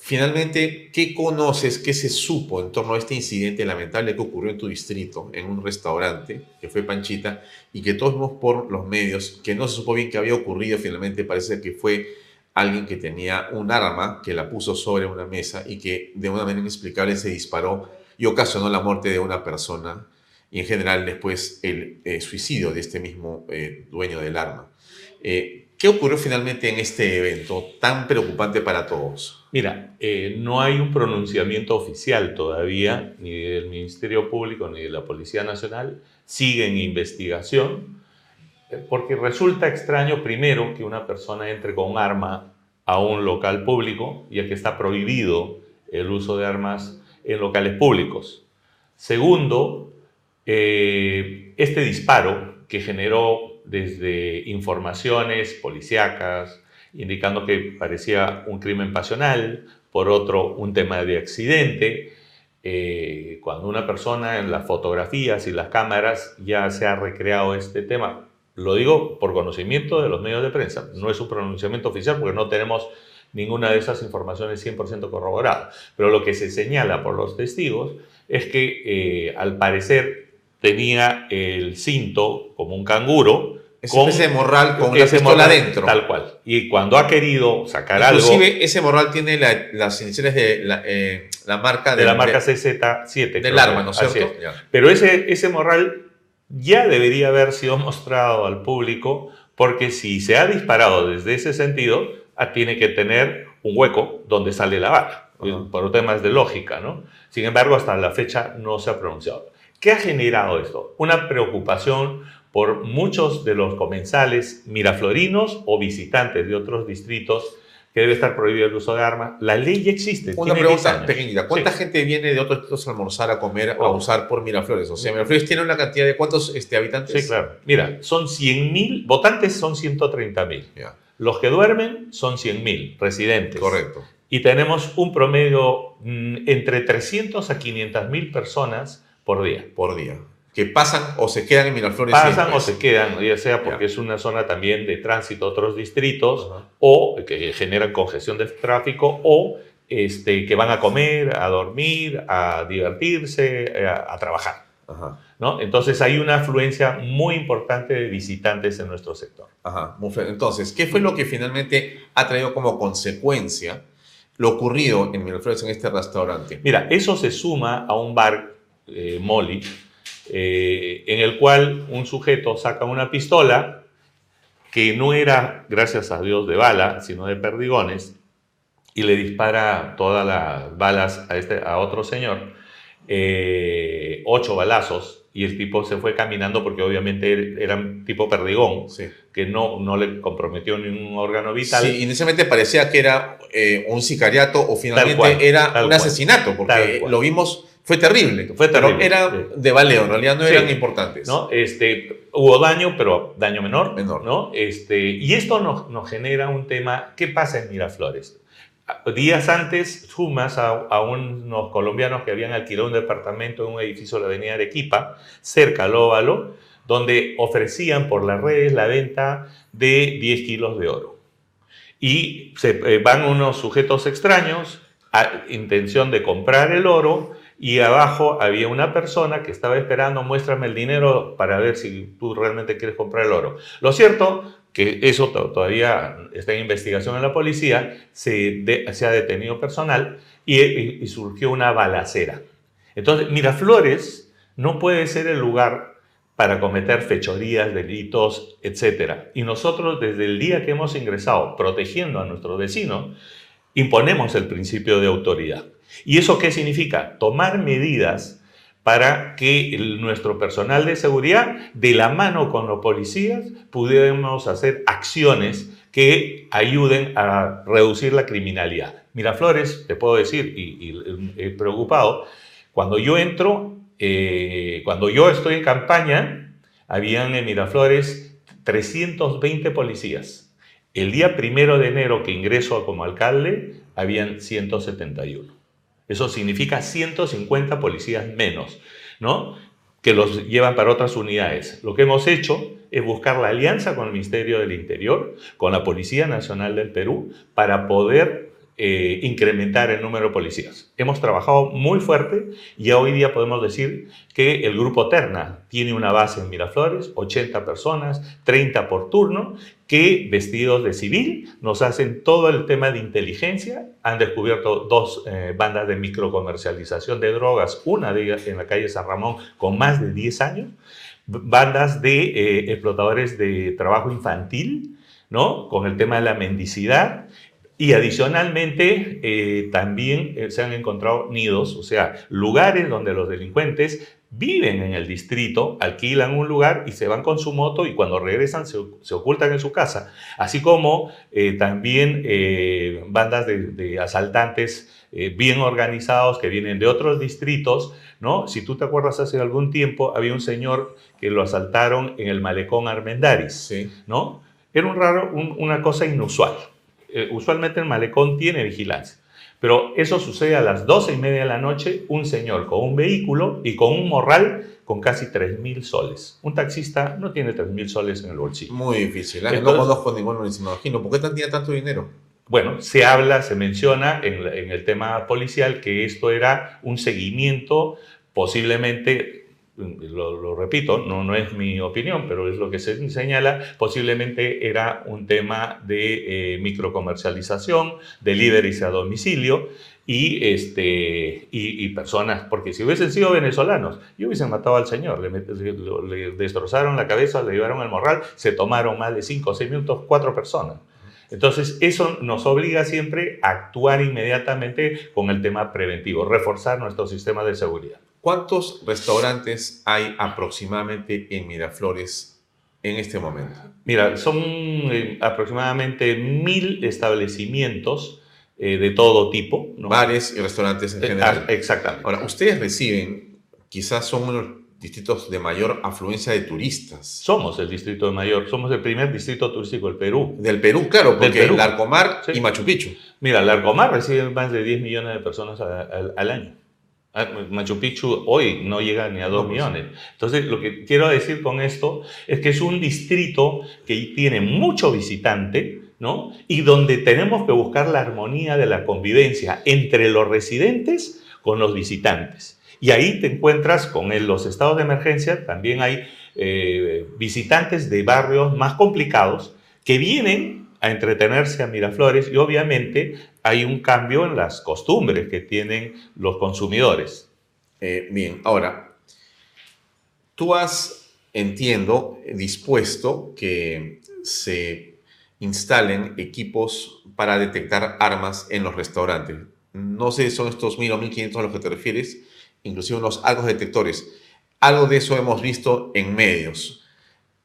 finalmente, ¿qué conoces, qué se supo en torno a este incidente lamentable que ocurrió en tu distrito, en un restaurante, que fue Panchita, y que todos vimos por los medios, que no se supo bien qué había ocurrido, finalmente parece que fue alguien que tenía un arma que la puso sobre una mesa y que de una manera inexplicable se disparó y ocasionó la muerte de una persona y en general después el eh, suicidio de este mismo eh, dueño del arma. Eh, ¿Qué ocurrió finalmente en este evento tan preocupante para todos? Mira, eh, no hay un pronunciamiento oficial todavía, ni del Ministerio Público ni de la Policía Nacional. Sigue en investigación porque resulta extraño, primero, que una persona entre con arma a un local público, ya que está prohibido el uso de armas en locales públicos. Segundo, eh, este disparo que generó desde informaciones policíacas, indicando que parecía un crimen pasional, por otro, un tema de accidente, eh, cuando una persona en las fotografías y las cámaras ya se ha recreado este tema. Lo digo por conocimiento de los medios de prensa, no es un pronunciamiento oficial porque no tenemos ninguna de esas informaciones 100% corroboradas. Pero lo que se señala por los testigos es que eh, al parecer tenía el cinto como un canguro. Con ese morral con una pistola adentro. Tal cual. Y cuando ha querido sacar algo. Inclusive ese morral tiene las iniciales de la, eh, marca de, la marca CZ7. Del arma, ¿no es cierto? Pero ese, ese morral ya debería haber sido mostrado al público porque si se ha disparado desde ese sentido, ah, tiene que tener un hueco donde sale la bala, por temas de lógica, ¿no? Sin embargo, hasta la fecha no se ha pronunciado. ¿Qué ha generado esto? Una preocupación por muchos de los comensales miraflorinos o visitantes de otros distritos que debe estar prohibido el uso de armas. La ley ya existe. Una pregunta pequeñita. ¿Cuánta gente viene de otros distritos a almorzar, a comer, a oh. usar por Miraflores? O sea, Miraflores tiene una cantidad de cuántos este, habitantes? Sí, claro. Mira, son 100.000, votantes son 130.000. Los que duermen son 100.000 residentes. Correcto. Y tenemos un promedio mm, entre 300 a 500.000 personas por día. Por día. Que pasan o se quedan en Miraflores. Pasan o se quedan, ya sea porque es una zona también de tránsito a otros distritos o que generan congestión del tráfico o este, que van a comer, a dormir, a divertirse, eh, a, trabajar. ¿no? Entonces hay una afluencia muy importante de visitantes en nuestro sector. Ajá. Entonces, ¿qué fue lo que finalmente ha traído como consecuencia lo ocurrido en Miraflores en este restaurante? Mira, eso se suma a un bar eh, Molly, eh, en el cual un sujeto saca una pistola que no era, gracias a Dios, de bala, sino de perdigones, y le dispara todas las balas a, este, a otro señor, eh, ocho balazos, y el tipo se fue caminando porque obviamente era un tipo perdigón, que no, no le comprometió ningún órgano vital. Sí, inicialmente parecía que era un sicariato o finalmente era un asesinato, porque lo vimos fue terrible. Fue terrible. era de valeo, en realidad no eran importantes. ¿no? Este, hubo daño, pero daño menor. Menor. ¿no? Este, y esto nos, nos genera un tema, ¿qué pasa en Miraflores? Días antes, fumas a, a, unos colombianos que habían alquilado un departamento en un edificio de la avenida Arequipa, cerca al Óvalo, donde ofrecían por las redes la venta de 10 kilos de oro. Y se, eh, van unos sujetos extraños a intención de comprar el oro y abajo había una persona que estaba esperando, muéstrame el dinero para ver si tú realmente quieres comprar el oro. Lo cierto, que eso todavía está en investigación en la policía, se, ha detenido personal y, surgió una balacera. Entonces, Miraflores no puede ser el lugar para cometer fechorías, delitos, etc. Y nosotros desde el día que hemos ingresado protegiendo a nuestros vecinos, imponemos el principio de autoridad. ¿Y eso qué significa? Tomar medidas para que nuestro personal de seguridad, de la mano con los policías, pudiéramos hacer acciones que ayuden a reducir la criminalidad. Miraflores, te puedo decir, y, he preocupado, cuando yo entro, eh, cuando yo estoy en campaña, habían en Miraflores 320 policías. El día primero de enero que ingreso como alcalde, habían 171. Eso significa 150 policías menos, ¿no? Que los llevan para otras unidades. Lo que hemos hecho es buscar la alianza con el Ministerio del Interior, con la Policía Nacional del Perú, para poder eh, incrementar el número de policías. Hemos trabajado muy fuerte y hoy día podemos decir que el grupo Terna tiene una base en Miraflores, 80 personas, 30 por turno, que vestidos de civil nos hacen todo el tema de inteligencia. Han descubierto dos eh, bandas de microcomercialización de drogas, una de ellas en la calle San Ramón con más de 10 años, bandas de eh, explotadores de trabajo infantil, ¿no? Con el tema de la mendicidad y adicionalmente, eh, también eh, se han encontrado nidos, o sea, lugares donde los delincuentes viven en el distrito, alquilan un lugar y se van con su moto y cuando regresan se, ocultan en su casa. Así como eh, también bandas de, asaltantes bien organizados que vienen de otros distritos, ¿no? Si tú te acuerdas hace algún tiempo, había un señor que lo asaltaron en el malecón Armendaris, ¿no? Era un raro, una cosa inusual. Eh, usualmente el malecón tiene vigilancia. Pero eso sucede a las 12 y media de la noche, un señor con un vehículo y con un morral con casi 3 mil soles. Un taxista no tiene 3 mil soles en el bolsillo. Muy difícil. ¿eh? no conozco ninguno ni se me imagino. ¿Por qué tiene tanto dinero? Bueno, se habla, se menciona en, en el tema policial que esto era un seguimiento posiblemente lo, repito, no, no es mi opinión, pero es lo que se señala, posiblemente era un tema de eh, microcomercialización, deliveries a domicilio y, este, y, personas, porque si hubiesen sido venezolanos, y hubiesen matado al señor, le, destrozaron la cabeza, le llevaron al morral, se tomaron más de 5 o 6 minutos, cuatro personas. Entonces, eso nos obliga siempre a actuar inmediatamente con el tema preventivo, reforzar nuestro sistema de seguridad. ¿Cuántos restaurantes hay aproximadamente en Miraflores en este momento? Mira, son eh, aproximadamente mil establecimientos eh, de todo tipo. Bares y restaurantes en eh, general. Ah, exactamente. Ahora, ustedes reciben, quizás son unos distritos de mayor afluencia de turistas. Somos el distrito de mayor, somos el primer distrito turístico del Perú. Del Perú, claro, porque el Larcomar y Machu Picchu. Mira, Larcomar recibe más de 10 millones de personas al año. Ah, Machu Picchu hoy no llega ni a 2 pues millones. Entonces, lo que quiero decir con esto es que es un distrito que tiene mucho visitante, ¿no? Y donde tenemos que buscar la armonía de la convivencia entre los residentes con los visitantes. Y ahí te encuentras con los estados de emergencia, también hay eh, visitantes de barrios más complicados que vienen a entretenerse a Miraflores y obviamente hay un cambio en las costumbres que tienen los consumidores. Eh, bien, ahora, tú has, entiendo, dispuesto que se instalen equipos para detectar armas en los restaurantes. No sé si son estos 1000 o 1500 a los que te refieres, inclusive unos algo detectores. Algo de eso hemos visto en medios.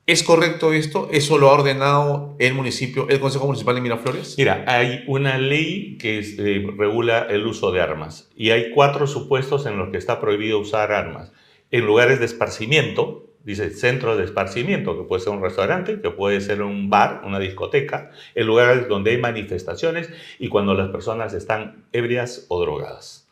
¿Es correcto esto? ¿Eso lo ha ordenado el municipio, el Consejo Municipal de Miraflores? Mira, hay una ley que eh, regula el uso de armas y hay cuatro supuestos en los que está prohibido usar armas. En lugares de esparcimiento, dice centro de esparcimiento, que puede ser un restaurante, que puede ser un bar, una discoteca, en lugares donde hay manifestaciones y cuando las personas están ebrias o drogadas.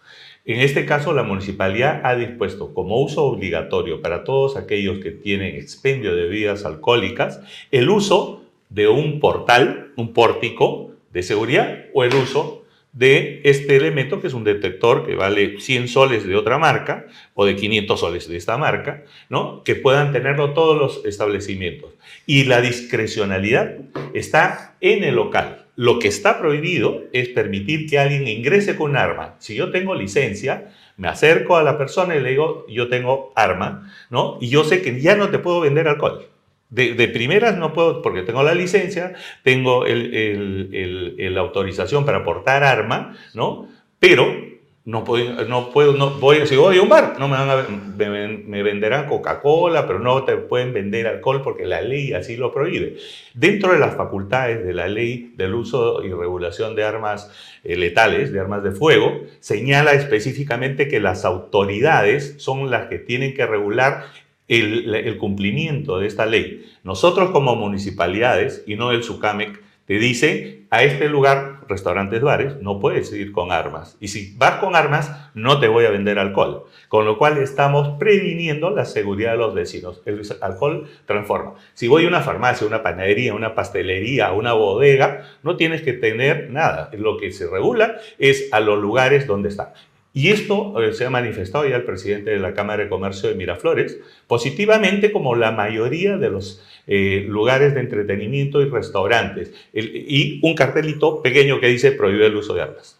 En este caso, la municipalidad ha dispuesto como uso obligatorio para todos aquellos que tienen expendio de bebidas alcohólicas el uso de un portal, un pórtico de seguridad o el uso de este elemento que es un detector que vale 100 soles de otra marca o de 500 soles de esta marca, ¿no? que puedan tenerlo todos los establecimientos. Y la discrecionalidad está en el local. Lo que está prohibido es permitir que alguien ingrese con arma. Si yo tengo licencia, me acerco a la persona y le digo, yo tengo arma, ¿no? Y yo sé que ya no te puedo vender alcohol. De, primeras no puedo, porque tengo la licencia, tengo la autorización para portar arma, ¿no? Pero no puedo, no puedo, no voy, si voy a un bar, no me, van a, me, venderán Coca-Cola, pero no te pueden vender alcohol porque la ley así lo prohíbe. Dentro de las facultades de la ley del uso y regulación de armas eh, letales, de armas de fuego, señala específicamente que las autoridades son las que tienen que regular el, el cumplimiento de esta ley. Nosotros como municipalidades y no el SUCAMEC, te dice, a este lugar, restaurantes, bares, no puedes ir con armas. Y si vas con armas, no te voy a vender alcohol. Con lo cual estamos previniendo la seguridad de los vecinos. El alcohol transforma. Si voy a una farmacia, una panadería, una pastelería, una bodega, no tienes que tener nada. Lo que se regula es a los lugares donde están. Y esto eh, se ha manifestado ya el presidente de la Cámara de Comercio de Miraflores positivamente como la mayoría de los eh, lugares de entretenimiento y restaurantes. y un cartelito pequeño que dice prohíbe el uso de armas.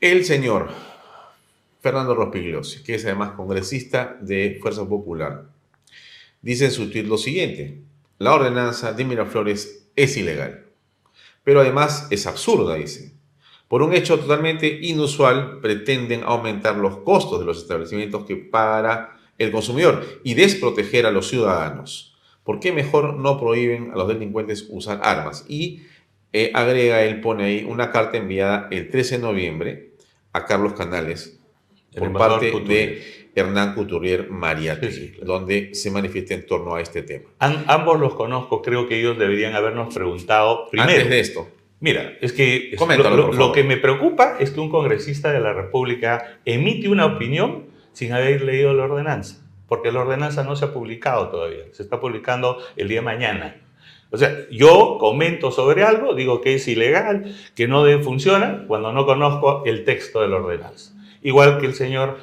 El señor Fernando Rospigliosi, que es además congresista de Fuerza Popular, dice en su tweet lo siguiente. La ordenanza de Miraflores es ilegal, pero además es absurda, dice. Por un hecho totalmente inusual, pretenden aumentar los costos de los establecimientos que para el consumidor y desproteger a los ciudadanos. ¿Por qué mejor no prohíben a los delincuentes usar armas? Y eh, agrega, él pone ahí una carta enviada el 13 de noviembre a Carlos Canales por parte de Hernán Couturier Mariati, donde se manifiesta en torno a este tema. ambos los conozco, creo que ellos deberían habernos preguntado primero. Antes de esto, Mira, es que lo, lo favor. que me preocupa es que un congresista de la República emite una opinión sin haber leído la ordenanza, porque la ordenanza no se ha publicado todavía, se está publicando el día de mañana. O sea, yo comento sobre algo, digo que es ilegal, que no de- funciona, cuando no conozco el texto de la ordenanza. Igual que el señor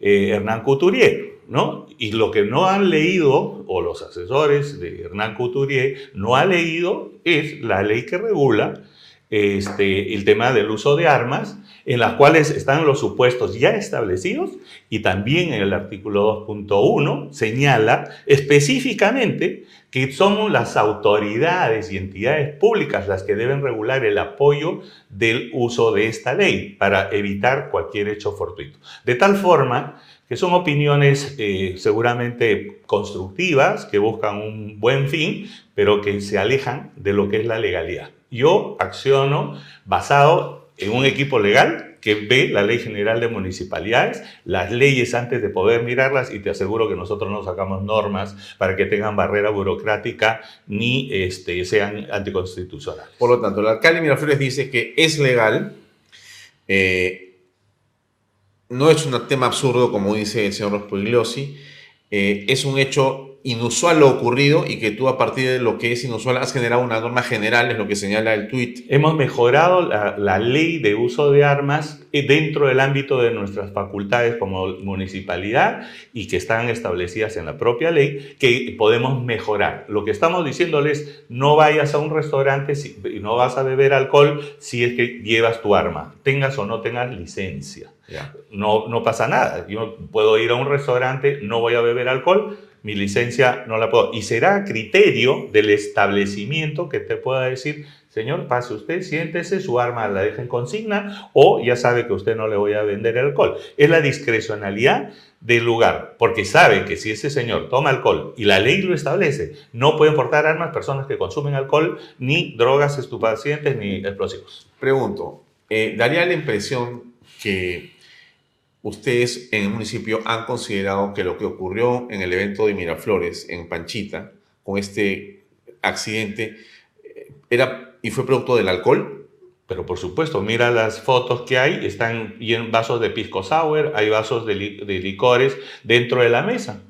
eh, Hernán Couturier, ¿no? Y lo que no han leído, o los asesores de Hernán Couturier no han leído, es la ley que regula este, el tema del uso de armas, en las cuales están los supuestos ya establecidos y también en el artículo 2.1 señala específicamente que son las autoridades y entidades públicas las que deben regular el apoyo del uso de esta ley para evitar cualquier hecho fortuito. De tal forma que son opiniones eh, seguramente constructivas, que buscan un buen fin, pero que se alejan de lo que es la legalidad. Yo acciono basado en un equipo legal que ve la Ley General de Municipalidades, las leyes antes de poder mirarlas y te aseguro que nosotros no sacamos normas para que tengan barrera burocrática ni este, sean anticonstitucionales. Por lo tanto, el alcalde Miraflores dice que es legal, eh, no es un tema absurdo como dice el señor Rospigliosi, eh, es un hecho inusual lo ocurrido y que tú a partir de lo que es inusual has generado una norma general, es lo que señala el tuit. Hemos mejorado la, la ley de uso de armas eh, dentro del ámbito de nuestras facultades como municipalidad y que están establecidas en la propia ley, que podemos mejorar. Lo que estamos diciéndoles, no vayas a un restaurante si- y no vas a beber alcohol si es que llevas tu arma, tengas o no tengas licencia. No, no pasa nada. Yo puedo ir a un restaurante, no voy a beber alcohol, mi licencia no la puedo. Y será a criterio del establecimiento que te pueda decir, señor, pase usted, siéntese, su arma la deja en consigna o ya sabe que usted no le voy a vender alcohol. Es la discrecionalidad del lugar, porque sabe que si ese señor toma alcohol y la ley lo establece, no pueden portar armas personas que consumen alcohol, ni drogas estupefacientes, ni explosivos. Pregunto, eh, daría la impresión que ustedes en el municipio han considerado que lo que ocurrió en el evento de Miraflores, en Panchita, con este accidente, eh, era y fue producto del alcohol. Pero por supuesto, mira las fotos que hay, están en vasos de pisco sour, hay vasos de, de licores dentro de la mesa.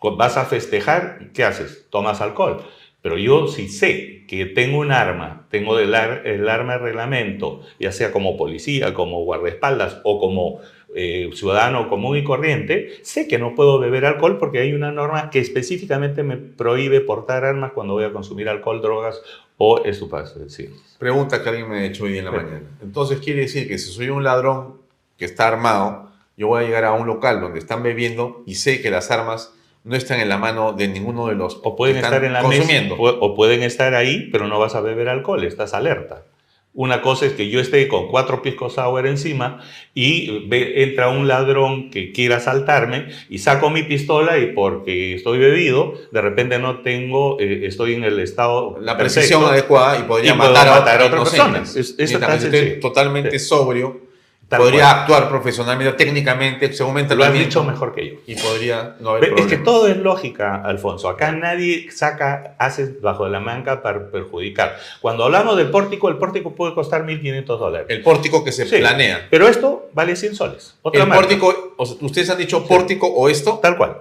Vas a festejar, ¿qué haces? Tomas alcohol. Pero yo si sé que tengo un arma, tengo el, el arma de reglamento, ya sea como policía, como guardaespaldas o como eh, ciudadano común y corriente, sé que no puedo beber alcohol porque hay una norma que específicamente me prohíbe portar armas cuando voy a consumir alcohol, drogas o estupefacientes. Pregunta que alguien me ha hecho hoy en la mañana. Entonces quiere decir que si soy un ladrón que está armado, yo voy a llegar a un local donde están bebiendo y sé que las armas no están en la mano de ninguno de los O pueden que están estar en la consumiendo. mesa, o pueden estar ahí, pero no vas a beber alcohol, estás alerta. Una cosa es que yo esté con cuatro pisco sour encima y ve- entra un ladrón que quiera asaltarme y saco mi pistola y porque estoy bebido, de repente no tengo, eh, estoy en el estado la precisión perfecto, adecuada y podría Y puedo matar, matar a otra persona. Es- es tan estoy totalmente Sí. sobrio, Tal podría cual. actuar profesionalmente, técnicamente, según mi Lo has dicho mejor que yo. y podría no haber Es que todo es lógica, Alfonso. Acá nadie saca, hace bajo la manga para perjudicar. Cuando hablamos del pórtico, el pórtico puede costar 1.500 dólares. El pórtico que se Sí, planea. Pero esto vale 100 soles. Otra El marca. pórtico, o sea, ustedes han dicho pórtico o esto. Tal cual.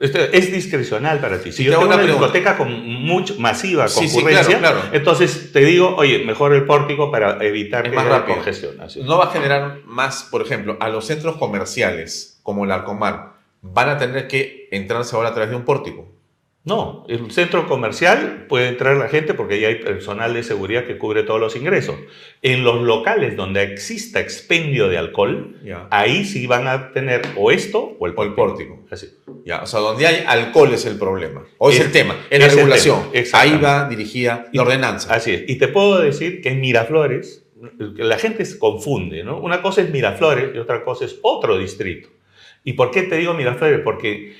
Esto es discrecional para ti. Si yo tengo una pregunta. discoteca con mucho, masiva Sí, sí, concurrencia, claro, claro. entonces te digo, oye, mejor el pórtico para evitar Es que más haya rápido. congestión. así. No va a generar más, por ejemplo, a los centros comerciales como el Arcomar, van a tener que entrarse ahora a través de un pórtico. No, el centro comercial puede entrar la gente porque ya hay personal de seguridad que cubre todos los ingresos. En los locales donde exista expendio de alcohol, ahí sí van a tener o esto o el O el pórtico. Así. Ya, o sea, donde hay alcohol es el problema. O es, Es- el tema, es la regulación. Ahí va dirigida la ordenanza. Así es. Y te puedo decir que en Miraflores, la gente se confunde, ¿no? Una cosa es Miraflores y otra cosa es otro distrito. ¿Y por qué te digo Miraflores? Porque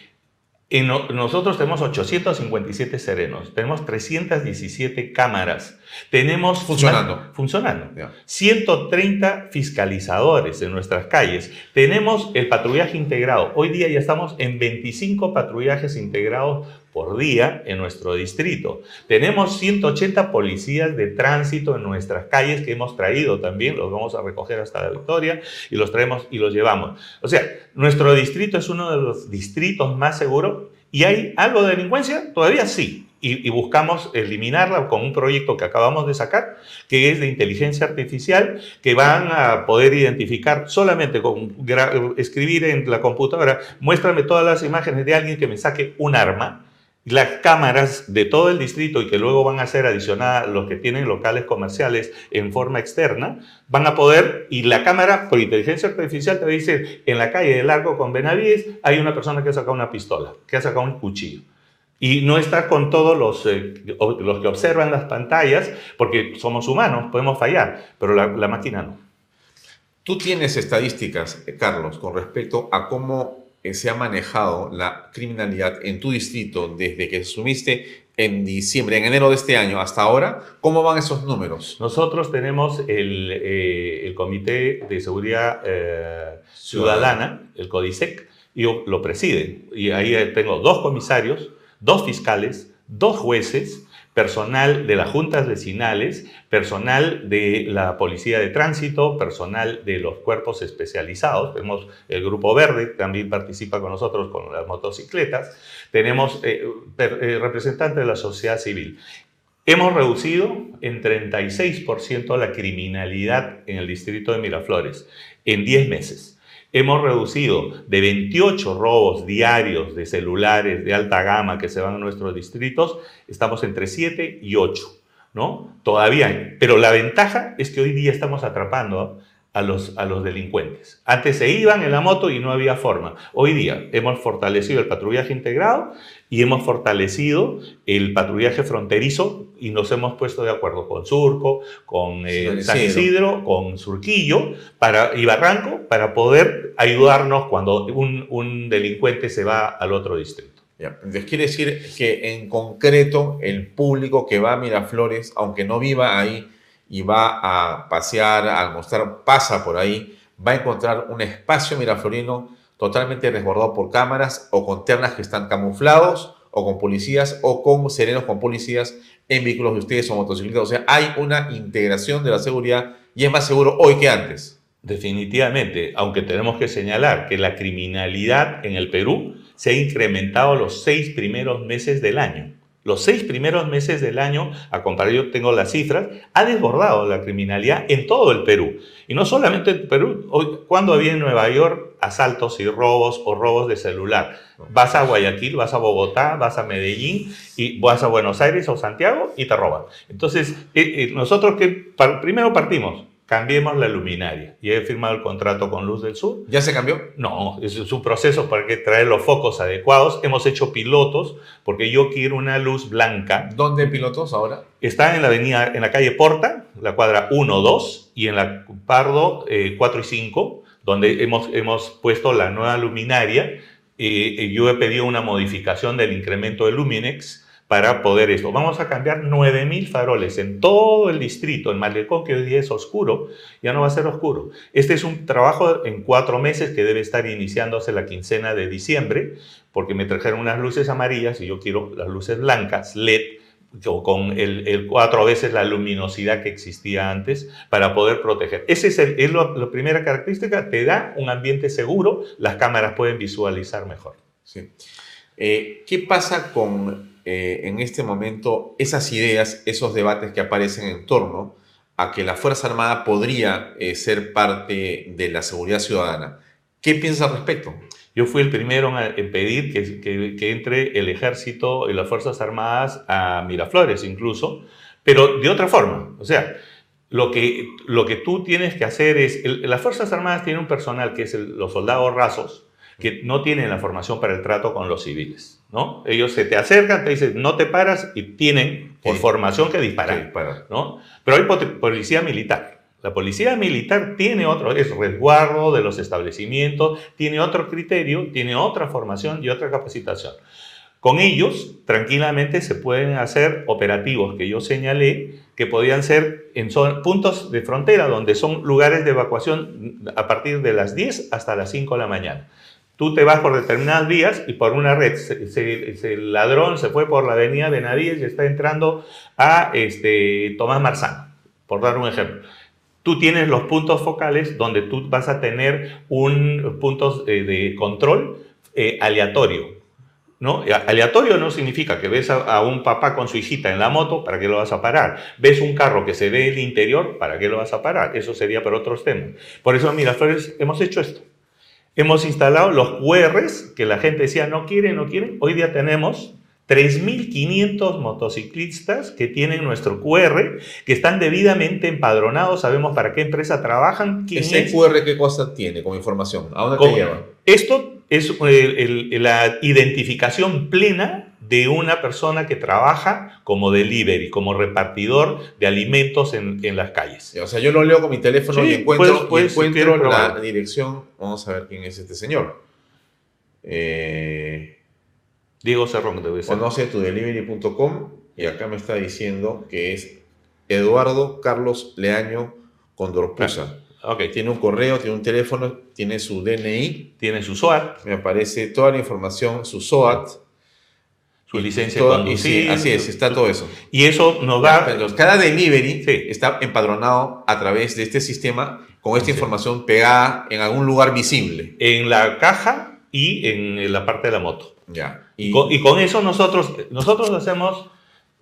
en no- nosotros tenemos 857 serenos, tenemos 317 cámaras, tenemos... Funcionando. funcionando. Ya. 130 fiscalizadores en nuestras calles. Tenemos el patrullaje integrado. Hoy día ya estamos en 25 patrullajes integrados por día en nuestro distrito. Tenemos 180 policías de tránsito en nuestras calles que hemos traído también, los vamos a recoger hasta la Victoria y los traemos y los llevamos. O sea, nuestro distrito es uno de los distritos más seguros y hay algo de delincuencia, todavía sí, y, buscamos eliminarla con un proyecto que acabamos de sacar, que es de inteligencia artificial, que van a poder identificar solamente con escribir en la computadora, muéstrame todas las imágenes de alguien que me saque un arma, las cámaras de todo el distrito y que luego van a ser adicionadas los que tienen locales comerciales en forma externa, van a poder, y la cámara por inteligencia artificial te va a decir, en la calle de Largo con Benavides hay una persona que ha sacado una pistola, que ha sacado un cuchillo y no está con todos los, eh, los que observan las pantallas, porque somos humanos, podemos fallar, pero la, máquina no. Tú tienes estadísticas, eh, Carlos, con respecto a cómo se ha manejado la criminalidad en tu distrito desde que asumiste en diciembre, en enero de este año hasta ahora. ¿Cómo van esos números? Nosotros tenemos el, el Comité de Seguridad Ciudadana, el CODISEC, y lo preside. Y ahí tengo dos comisarios, dos fiscales, dos jueces, personal de las juntas vecinales, personal de la policía de tránsito, personal de los cuerpos especializados. Tenemos el Grupo Verde, también participa con nosotros con las motocicletas. Tenemos eh, eh, representantes de la sociedad civil. Hemos reducido en 36% la criminalidad en el distrito de Miraflores en 10 meses. Hemos reducido de 28 robos diarios de celulares de alta gama que se van a nuestros distritos, estamos entre 7 y 8, ¿no? Todavía Pero la ventaja es que hoy día estamos atrapando a los, a los delincuentes. Antes se iban en la moto y no había forma. Hoy día hemos fortalecido el patrullaje integrado y hemos fortalecido el patrullaje fronterizo y nos hemos puesto de acuerdo con Surco, con eh, San Isidro, con Surquillo para, y Barranco para poder ayudarnos cuando un, un delincuente se va al otro distrito. Entonces quiere decir que en concreto el público que va a Miraflores, aunque no viva ahí, y va a pasear, a almorzar, pasa por ahí, va a encontrar un espacio miraflorino totalmente resguardado por cámaras o con ternas que están camuflados o con policías o con serenos con policías en vehículos de ustedes o motocicletas. O sea, hay una integración de la seguridad y es más seguro hoy que antes. Definitivamente, aunque tenemos que señalar que la criminalidad en el Perú se ha incrementado los seis primeros meses del año los seis primeros meses del año, a comparar, yo tengo las cifras, ha desbordado la criminalidad en todo el Perú. Y no solamente en Perú, hoy, cuando había en Nueva York asaltos y robos o robos de celular. Vas a Guayaquil, vas a Bogotá, vas a Medellín y vas a Buenos Aires o Santiago y te roban. Entonces, eh, eh, nosotros que primero partimos, cambiemos la luminaria. Y he firmado el contrato con Luz del Sur. ¿Ya se cambió? No, es un proceso para que traer los focos adecuados. Hemos hecho pilotos porque yo quiero una luz blanca. ¿Dónde pilotos ahora? Está en la avenida, en la calle Porta, la cuadra 1, 2, y en la Pardo 4 eh, y 5, donde hemos, hemos puesto la nueva luminaria. Eh, yo he pedido una modificación del incremento de Luminex para poder esto. Vamos a cambiar 9.000 faroles en todo el distrito, en Malecón, que hoy día es oscuro, ya no va a ser oscuro. Este es un trabajo en cuatro meses que debe estar iniciándose la quincena de diciembre, porque me trajeron unas luces amarillas y yo quiero las luces blancas, LED, con el, cuatro veces la luminosidad que existía antes para poder proteger. Esa es, la primera característica, te da un ambiente seguro, las cámaras pueden visualizar mejor. Sí. Eh, ¿Qué pasa con eh, en este momento esas ideas, esos debates que aparecen en torno a que la Fuerza Armada podría eh, ser parte de la seguridad ciudadana. ¿Qué piensas al respecto? Yo fui el primero en pedir que, entre el ejército y las Fuerzas Armadas a Miraflores incluso, pero de otra forma. O sea, lo que, lo que tú tienes que hacer es, las Fuerzas Armadas tienen un personal que es los soldados rasos, que no tienen la formación para el trato con los civiles. ¿No? Ellos se te acercan, te dicen, no te paras y tienen por formación que disparar, ¿no? Pero hay policía militar. La policía militar tiene otro, es resguardo de los establecimientos, tiene otro criterio, tiene otra formación y otra capacitación. Con ellos, tranquilamente se pueden hacer operativos que yo señalé, que podían ser en puntos de frontera, donde son lugares de evacuación a partir de las 10 hasta las 5 de la mañana Tú te vas por determinadas vías y por una red. el ladrón se fue por la avenida Benavides y está entrando a este, Tomás Marzán, por dar un ejemplo. Tú tienes los puntos focales donde tú vas a tener un puntos eh, de control eh, aleatorio. ¿no? Aleatorio no significa que ves a, un papá con su hijita en la moto, ¿para qué lo vas a parar? Ves un carro que se ve el interior, ¿para qué lo vas a parar? Eso sería para otros temas. Por eso, mira, Flores, hemos hecho esto. Hemos instalado los QRs que la gente decía no quiere, no quiere. Hoy día tenemos 3.500 motociclistas que tienen nuestro QR, que están debidamente empadronados, sabemos para qué empresa trabajan. Quién ¿Ese QR qué cosa tiene como información? ¿A dónde te lleva? Esto es la identificación plena de una persona que trabaja como delivery, como repartidor de alimentos en, las calles. O sea, yo lo leo con mi teléfono y encuentro, la dirección. Vamos a ver quién es este señor. Eh, Diego Cerrón debe ser. Conoce tu delivery.com y acá me está diciendo que es Eduardo Carlos Leaño Condorpusa. Okay. Tiene un correo, tiene un teléfono, tiene su DNI. Tiene su SOAT. Me aparece toda la información, su SOAT. Su licencia de conducir. así es, está todo eso. Y eso nos da... Cada delivery está empadronado a través de este sistema con esta información pegada en algún lugar visible. En la caja y en la parte de la moto. Ya. Y, y con, eso nosotros, nosotros hacemos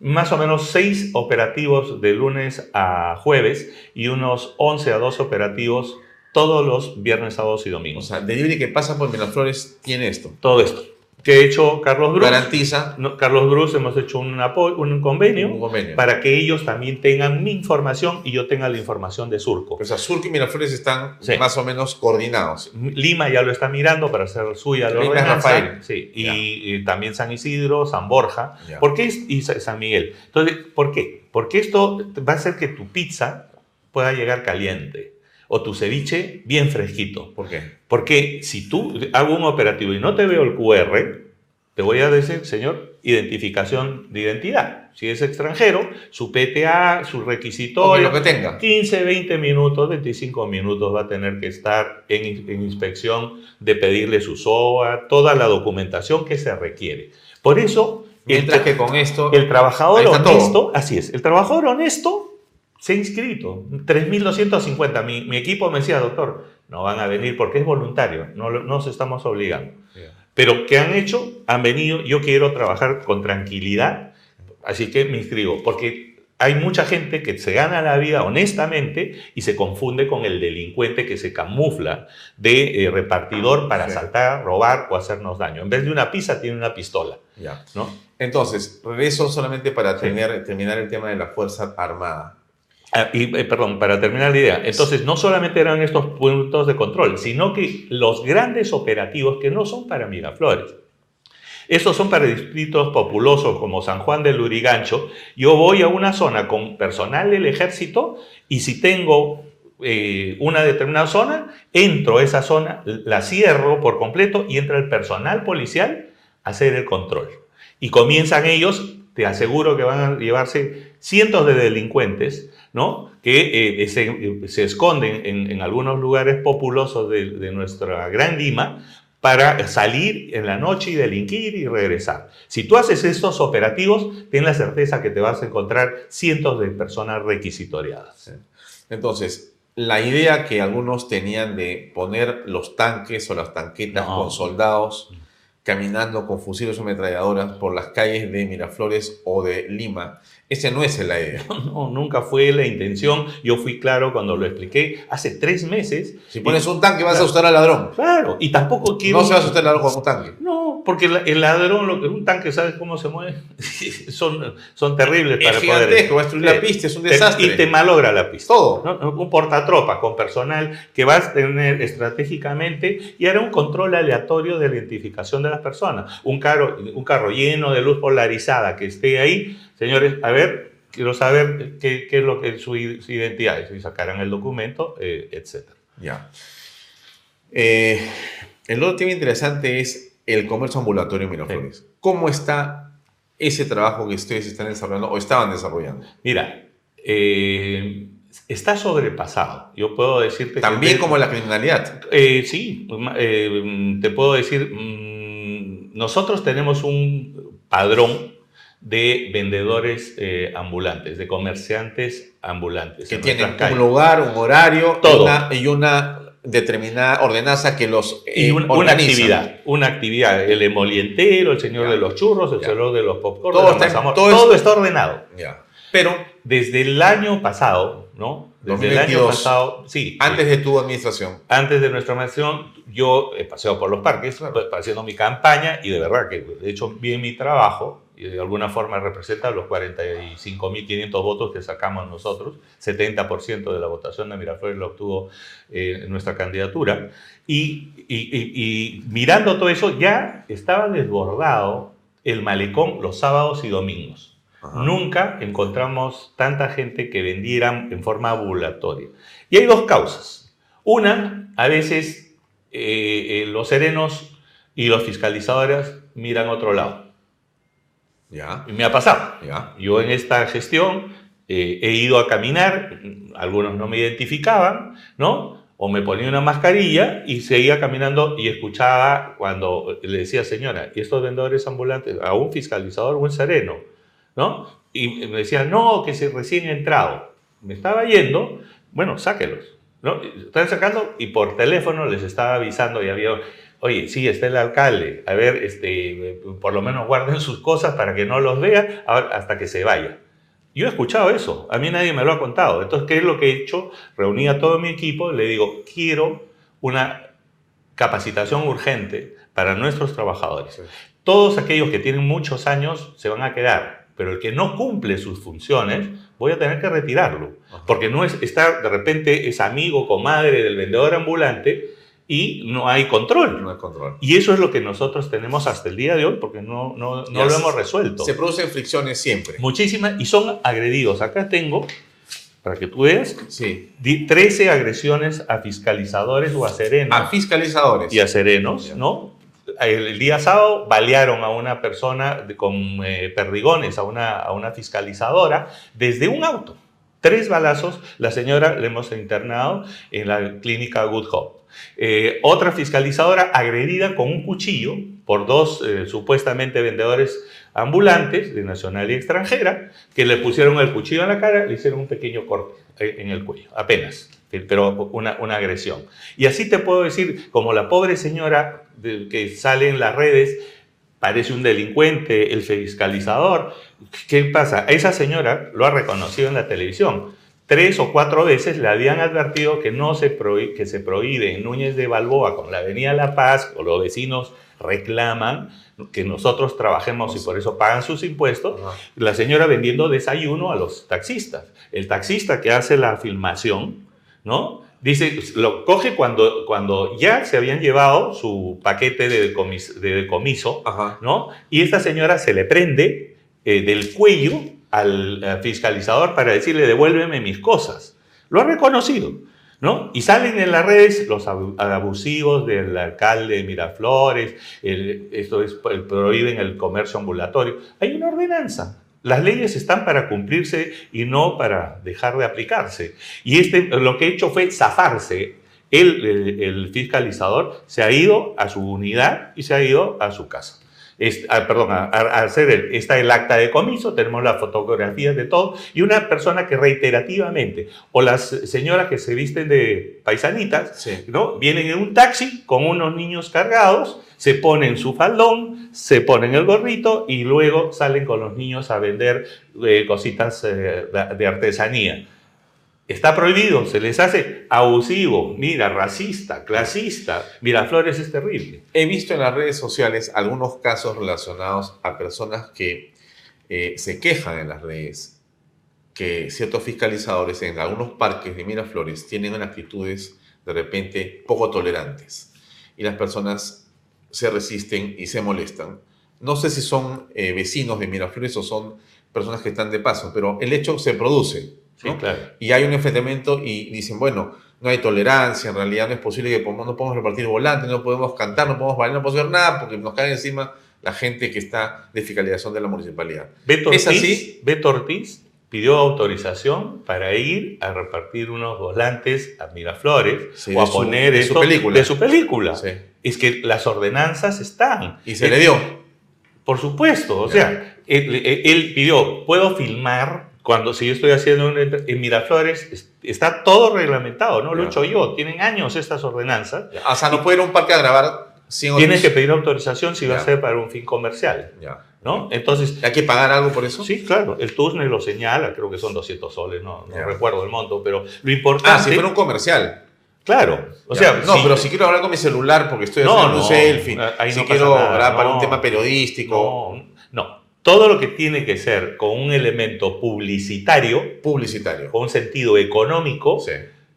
más o menos seis operativos de lunes a jueves y unos 11 a 12 operativos todos los viernes, sábados y domingos. O sea, delivery que pasa por Miraflores tiene esto. Todo esto que ha hecho Carlos Bruce. Garantiza. Carlos Bruce hemos hecho un, un, convenio, para que ellos también tengan mi información y yo tenga la información de Surco. O sea, Surco y Miraflores están más o menos coordinados. Lima ya lo está mirando para hacer suya Lima Rafael. Sí, y, también San Isidro, San Borja. ¿Por qué? Y San Miguel. Entonces, ¿por qué? Porque esto va a hacer que tu pizza pueda llegar caliente o tu ceviche bien fresquito. ¿Por qué? Porque si tú hago un operativo y no te veo el QR, te voy a decir, señor, identificación de identidad. Si es extranjero, su PTA, su requisitorio, lo que tenga. 15, 20 minutos, 25 minutos va a tener que estar en, en inspección de pedirle su SOA, toda la documentación que se requiere. Por eso, mientras que con esto el trabajador honesto, así es, el trabajador honesto se ha inscrito, 3.250. Mi, mi equipo me decía, doctor, no van a venir porque es voluntario, no nos estamos obligando. Pero ¿qué han hecho? Han venido, yo quiero trabajar con tranquilidad, así que me inscribo, porque hay mucha gente que se gana la vida honestamente y se confunde con el delincuente que se camufla de eh, repartidor para asaltar, robar o hacernos daño. En vez de una pizza tiene una pistola. ¿no? Entonces, regreso solamente para terminar el tema de la Fuerza Armada. Ah, y, eh, perdón, para terminar la idea, entonces no solamente eran estos puntos de control, sino que los grandes operativos que no son para Miraflores, estos son para distritos populosos como San Juan del Lurigancho. Yo voy a una zona con personal del ejército y si tengo eh, una determinada zona, entro a esa zona, la cierro por completo y entra el personal policial a hacer el control. Y comienzan ellos, te aseguro que van a llevarse cientos de delincuentes ¿no? que eh, se, esconden en, algunos lugares populosos de, nuestra gran Lima para salir en la noche y delinquir y regresar. Si tú haces estos operativos, ten la certeza que te vas a encontrar cientos de personas requisitoriadas. Entonces, la idea que algunos tenían de poner los tanques o las tanquetas con soldados caminando con fusiles o ametralladoras por las calles de Miraflores o de Lima ese no es la idea. No, nunca fue la intención. Yo fui claro cuando lo expliqué hace tres meses. Si pones un tanque vas a asustar al ladrón. Claro, y tampoco quiero... No se va a asustar al ladrón con un tanque. No, porque el ladrón, lo que un tanque, ¿sabes cómo se mueve? son, son terribles para es poder... va a destruir la pista, es un desastre. y te malogra la pista. Todo. Un portatropa con personal que vas a tener estratégicamente y hará un control aleatorio de la identificación de las personas. Un carro, un carro lleno de luz polarizada que esté ahí señores, a ver, quiero saber qué, es lo que su, identidad es, si sacarán el documento, eh, etc. Ya. Eh, el otro tema interesante es el comercio ambulatorio en Miraflores. ¿Cómo está ese trabajo que ustedes están desarrollando o estaban desarrollando? Mira, eh, está sobrepasado. Yo puedo decirte También como la criminalidad. Eh, sí, eh, te puedo decir, mm, nosotros tenemos un padrón de vendedores eh, ambulantes, de comerciantes ambulantes. Que tienen un lugar, un horario Todo. y una determinada ordenanza que los y una actividad, una actividad, el emolientero, el señor de los churros, el señor de los popcorn, todo, está, todo, está ordenado. Ya. Pero desde el año pasado, ¿no? Desde el año pasado, sí. Antes de tu administración. Antes de nuestra administración, yo he paseado por los parques haciendo mi campaña y de verdad que he hecho bien mi trabajo y de alguna forma representa los 45.500 votos que sacamos nosotros, 70% de la votación de Miraflores lo obtuvo eh, nuestra candidatura, y, y, mirando todo eso ya estaba desbordado el malecón los sábados y domingos. Nunca encontramos tanta gente que vendiera en forma ambulatoria. Y hay dos causas. Una, a veces eh, eh, los serenos y los fiscalizadores miran otro lado y me ha pasado. Yo en esta gestión eh, he ido a caminar, algunos no me identificaban, ¿no? O me ponía una mascarilla y seguía caminando y escuchaba cuando le decía, señora, ¿y estos vendedores ambulantes? A un fiscalizador o un sereno, ¿no? Y me decían, no, que se recién entrado. Me estaba yendo, bueno, sáquelos. ¿No? Están sacando y por teléfono les estaba avisando y había oye, sí, está el alcalde, a ver, este, por lo menos guarden sus cosas para que no los vean hasta que se vaya. Yo he escuchado eso, a mí nadie me lo ha contado. Entonces, ¿qué es lo que he hecho? Reuní a todo mi equipo, le digo, quiero una capacitación urgente para nuestros trabajadores. Todos aquellos que tienen muchos años se van a quedar, pero el que no cumple sus funciones, voy a tener que retirarlo, porque no es, está, de repente es amigo, comadre del vendedor ambulante, y no hay control. No hay control. Y eso es lo que nosotros tenemos hasta el día de hoy porque no, no, no lo hemos resuelto. Se producen fricciones siempre. Muchísimas y son agredidos. Acá tengo, para que tú veas, sí. 13 agresiones a fiscalizadores o a serenos. A fiscalizadores. Y a serenos, ¿no? El, día sábado balearon a una persona con eh, perdigones, a una, a una fiscalizadora, desde un auto. Tres balazos, la señora le hemos internado en la clínica Good Hope. Eh, otra fiscalizadora agredida con un cuchillo por dos eh, supuestamente vendedores ambulantes de nacional y extranjera que le pusieron el cuchillo en la cara, le hicieron un pequeño corte eh, en el cuello, apenas, pero una, una agresión. Y así te puedo decir, como la pobre señora que sale en las redes, parece un delincuente, el fiscalizador, ¿qué pasa? Esa señora lo ha reconocido en la televisión tres o cuatro veces le habían advertido que, no se, que se prohíbe en Núñez de Balboa con la Avenida La Paz, o los vecinos reclaman que nosotros trabajemos y por eso pagan sus impuestos, la señora vendiendo desayuno a los taxistas. El taxista que hace la filmación, ¿no? Dice, lo coge cuando, cuando ya se habían llevado su paquete de, decomiso, ¿no? Y esta señora se le prende eh, del cuello al eh, fiscalizador para decirle devuélveme mis cosas. Lo ha reconocido, ¿no? Y salen en las redes los abusivos del alcalde de Miraflores, esto es, prohíben el comercio ambulatorio. Hay una ordenanza. Las leyes están para cumplirse y no para dejar de aplicarse. Y este, lo que ha hecho fue zafarse. El, el fiscalizador se ha ido a su unidad y se ha ido a su casa. Ah, perdón, a, hacer está el acta de comiso, tenemos las fotografías de todo, y una persona que reiterativamente, o las señoras que se visten de paisanitas, ¿no? vienen en un taxi con unos niños cargados, se ponen su faldón, se ponen el gorrito y luego salen con los niños a vender eh, cositas eh, de artesanía. Está prohibido, se les hace abusivo, mira, racista, clasista. Miraflores es terrible. He visto en las redes sociales algunos casos relacionados a personas que eh, se quejan en las redes que ciertos fiscalizadores en algunos parques de Miraflores tienen actitudes de repente poco tolerantes y las personas se resisten y se molestan. No sé si son eh, vecinos de Miraflores o son personas que están de paso, pero el hecho se produce y hay un enfrentamiento y dicen, bueno, no hay tolerancia, en realidad no es posible que no podemos repartir volantes, no podemos cantar, no podemos bailar, no podemos hacer nada porque nos cae encima la gente que está de fiscalización de la municipalidad. Beto Ortiz, ¿Es así? Beto Ortiz pidió autorización para ir a repartir unos volantes a Miraflores Sí, o a su- poner de su esto película. de su película. Sí. Es que las ordenanzas están. Y se le dio. Por supuesto, o sea, él, pidió, ¿puedo filmar cuando si yo estoy haciendo un, en Miraflores? es- Está todo reglamentado, ¿no? Lo he hecho yo. Tienen años estas ordenanzas. O sea, no puede ir a un parque a grabar sin Tienes que pedir autorización si va a ser para un fin comercial, Ya. ¿no? Entonces, ¿Hay que pagar algo por eso? sí, claro, el TUSNE lo señala, creo que son 200 soles, no, no recuerdo el monto, pero lo importante... Ah, si fuera un comercial. Claro, o sea... no, si- pero si quiero hablar con mi celular porque estoy No, haciendo un no, selfie, ahí si no quiero nada, grabar para un tema periodístico, No, no. Todo lo que tiene que ser con un elemento publicitario, publicitario. con un sentido económico, Sí.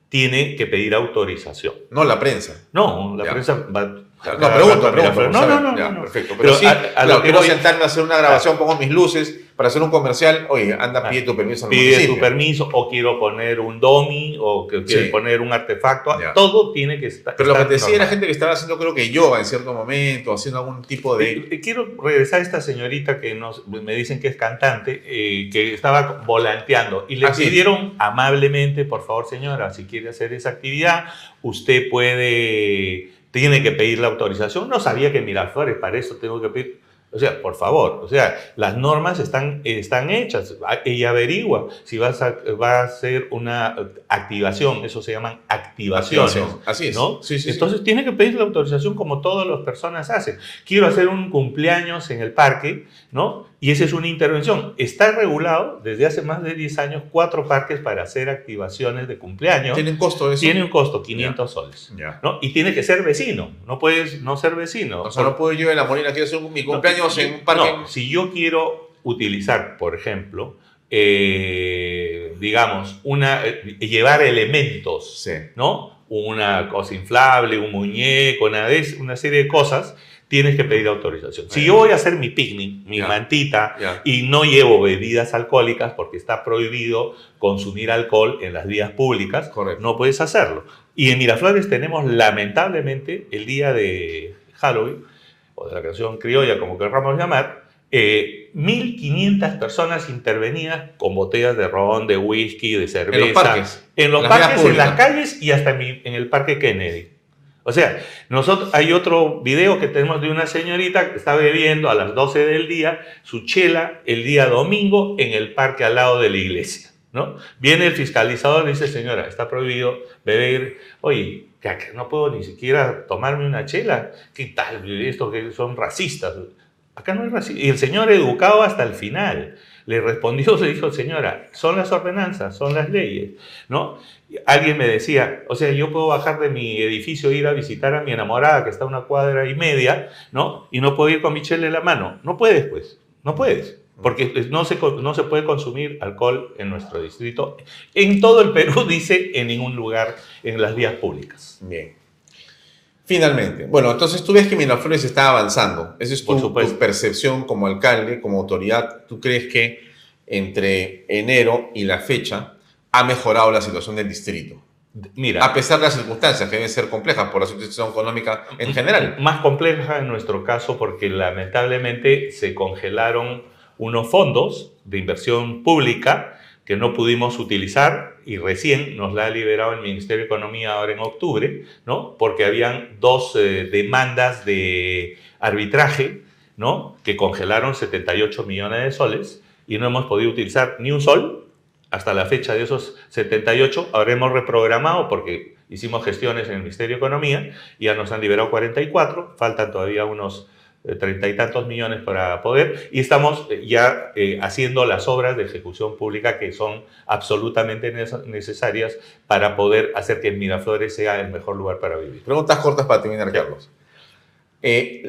tiene que pedir autorización. No la prensa. No, la Ya. prensa va... No, pregunto, pregunto. No, no, no, Ya, no. Perfecto. Pero, Pero sí, a- a claro, quiero voy- sentarme a hacer una grabación, pongo mis luces para hacer un comercial. Oye, anda, pide tu permiso Pide tu permiso o quiero poner un domi o que quiero Sí. poner un artefacto. Ya. Todo tiene que estar. Pero lo que te decía era normal. gente que estaba haciendo, creo que yoga en cierto momento, haciendo algún tipo de. Quiero regresar a esta señorita que nos, me dicen que es cantante, eh, que estaba volanteando y le Ah, sí. pidieron amablemente, por favor señora, si quiere hacer esa actividad, usted puede, tiene que pedir la autorización. No sabía que Miraflores para eso tengo que pedir. O sea, por favor, o sea, las normas están, están hechas. Ella averigua si vas a, va a hacer una activación, eso se llaman activaciones. Activación. Así es. ¿no? Sí, sí, sí. Entonces tiene que pedir la autorización como todas las personas hacen. Quiero hacer un cumpleaños en el parque, ¿no? Y esa es una intervención. Está regulado desde hace más de 10 años cuatro parques para hacer activaciones de cumpleaños. ¿Tienen costo eso? Tiene un costo, 500 soles. Ya. ¿no? Y tiene que ser vecino. No puedes no ser vecino. O sea, no puedo yo la Molina, quiero hacer mi cumpleaños No, en un parque. no, si yo quiero utilizar, por ejemplo, eh, digamos, una, eh, llevar elementos Sí. ¿no? Una cosa inflable, un muñeco, una serie de cosas, tienes que pedir autorización. Si yo voy a hacer mi picnic, mi Ya. mantita, Ya. y no llevo bebidas alcohólicas porque está prohibido consumir alcohol en las vías públicas, Correcto. no puedes hacerlo. Y en Miraflores tenemos lamentablemente el día de Halloween, o de la canción criolla, como querramos llamar, eh, 1.500 personas intervenidas con botellas de ron, de whisky, de cerveza. En los parques. En los las parques, en las calles y hasta en, mi- en el parque Kennedy. O sea, nosotros, hay otro video que tenemos de una señorita que está bebiendo a las 12 del día su chela el día domingo en el parque al lado de la iglesia. ¿no? Viene el fiscalizador y dice, señora, está prohibido beber. Oye, que no puedo ni siquiera tomarme una chela. ¿Qué tal? Esto que son racistas. Acá no hay racismo. Y el señor educado hasta el final. Le respondió, le dijo, señora, son las ordenanzas, son las leyes, ¿no? Alguien me decía, o sea, yo puedo bajar de mi edificio e ir a visitar a mi enamorada que está a una cuadra y media, ¿no? Y no puedo ir con mi chela en la mano. No puedes, pues, no puedes. Porque no se, no se puede consumir alcohol en nuestro distrito. En todo el Perú, dice, en ningún lugar en las vías públicas. Bien. Finalmente. Bueno, entonces tú ves que Miraflores está avanzando. Esa es tu, tu percepción como alcalde, como autoridad. ¿Tú crees que entre enero y la fecha ha mejorado la situación del distrito? Mira, A pesar de las circunstancias que deben ser complejas por la situación económica en general. Más compleja en nuestro caso porque lamentablemente se congelaron unos fondos de inversión pública que no pudimos utilizar y recién nos la ha liberado el Ministerio de Economía ahora en octubre, ¿no? Porque habían dos eh, demandas de arbitraje, ¿no? Que congelaron 78 millones de soles y no hemos podido utilizar ni un sol hasta la fecha de esos 78. Ahora hemos reprogramado porque hicimos gestiones en el Ministerio de Economía y ya nos han liberado 44, faltan todavía unos treinta y tantos millones para poder y estamos eh, ya eh, haciendo las obras de ejecución pública que son absolutamente neces- necesarias para poder hacer que Miraflores sea el mejor lugar para vivir. Preguntas cortas para terminar, Carlos. Eh,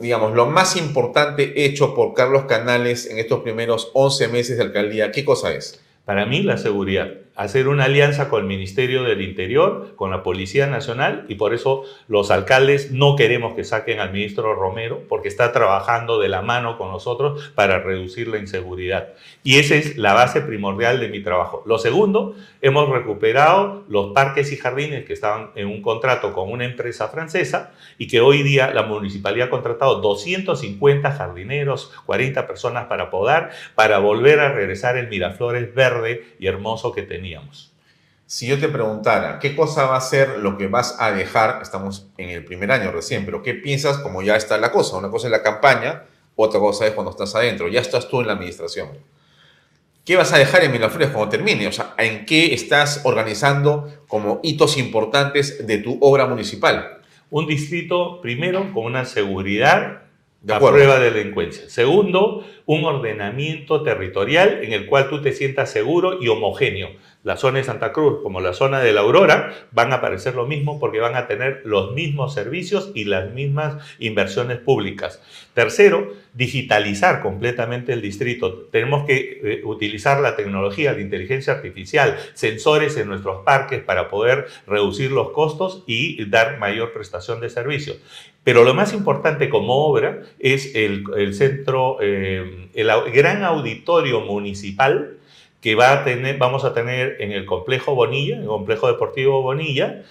digamos, lo más importante hecho por Carlos Canales en estos primeros 11 meses de alcaldía, ¿qué cosa es? Para mí la seguridad. Hacer una alianza con el Ministerio del Interior, con la Policía Nacional, y por eso los alcaldes no queremos que saquen al ministro Romero, porque está trabajando de la mano con nosotros para reducir la inseguridad. Y esa es la base primordial de mi trabajo. Lo segundo, hemos recuperado los parques y jardines que estaban en un contrato con una empresa francesa y que hoy día la municipalidad ha contratado 250 jardineros, 40 personas para podar, para volver a regresar el Miraflores verde y hermoso que tenía si yo te preguntara, ¿qué cosa va a ser lo que vas a dejar? Estamos en el primer año recién, pero ¿qué piensas como ya está la cosa? Una cosa es la campaña, otra cosa es cuando estás adentro, ya estás tú en la administración. ¿Qué vas a dejar en Miraflores cuando termine? O sea, ¿en qué estás organizando como hitos importantes de tu obra municipal? Un distrito, primero, con una seguridad de a prueba de delincuencia. Segundo, un ordenamiento territorial en el cual tú te sientas seguro y homogéneo la zona de Santa Cruz como la zona de la Aurora van a parecer lo mismo porque van a tener los mismos servicios y las mismas inversiones públicas. Tercero, digitalizar completamente el distrito. Tenemos que eh, utilizar la tecnología, la inteligencia artificial, sensores en nuestros parques para poder reducir los costos y dar mayor prestación de servicios. Pero lo más importante como obra es el, centro, eh, el gran auditorio municipal que va a tener, vamos a tener en el complejo Bonilla, en el complejo deportivo Bonilla,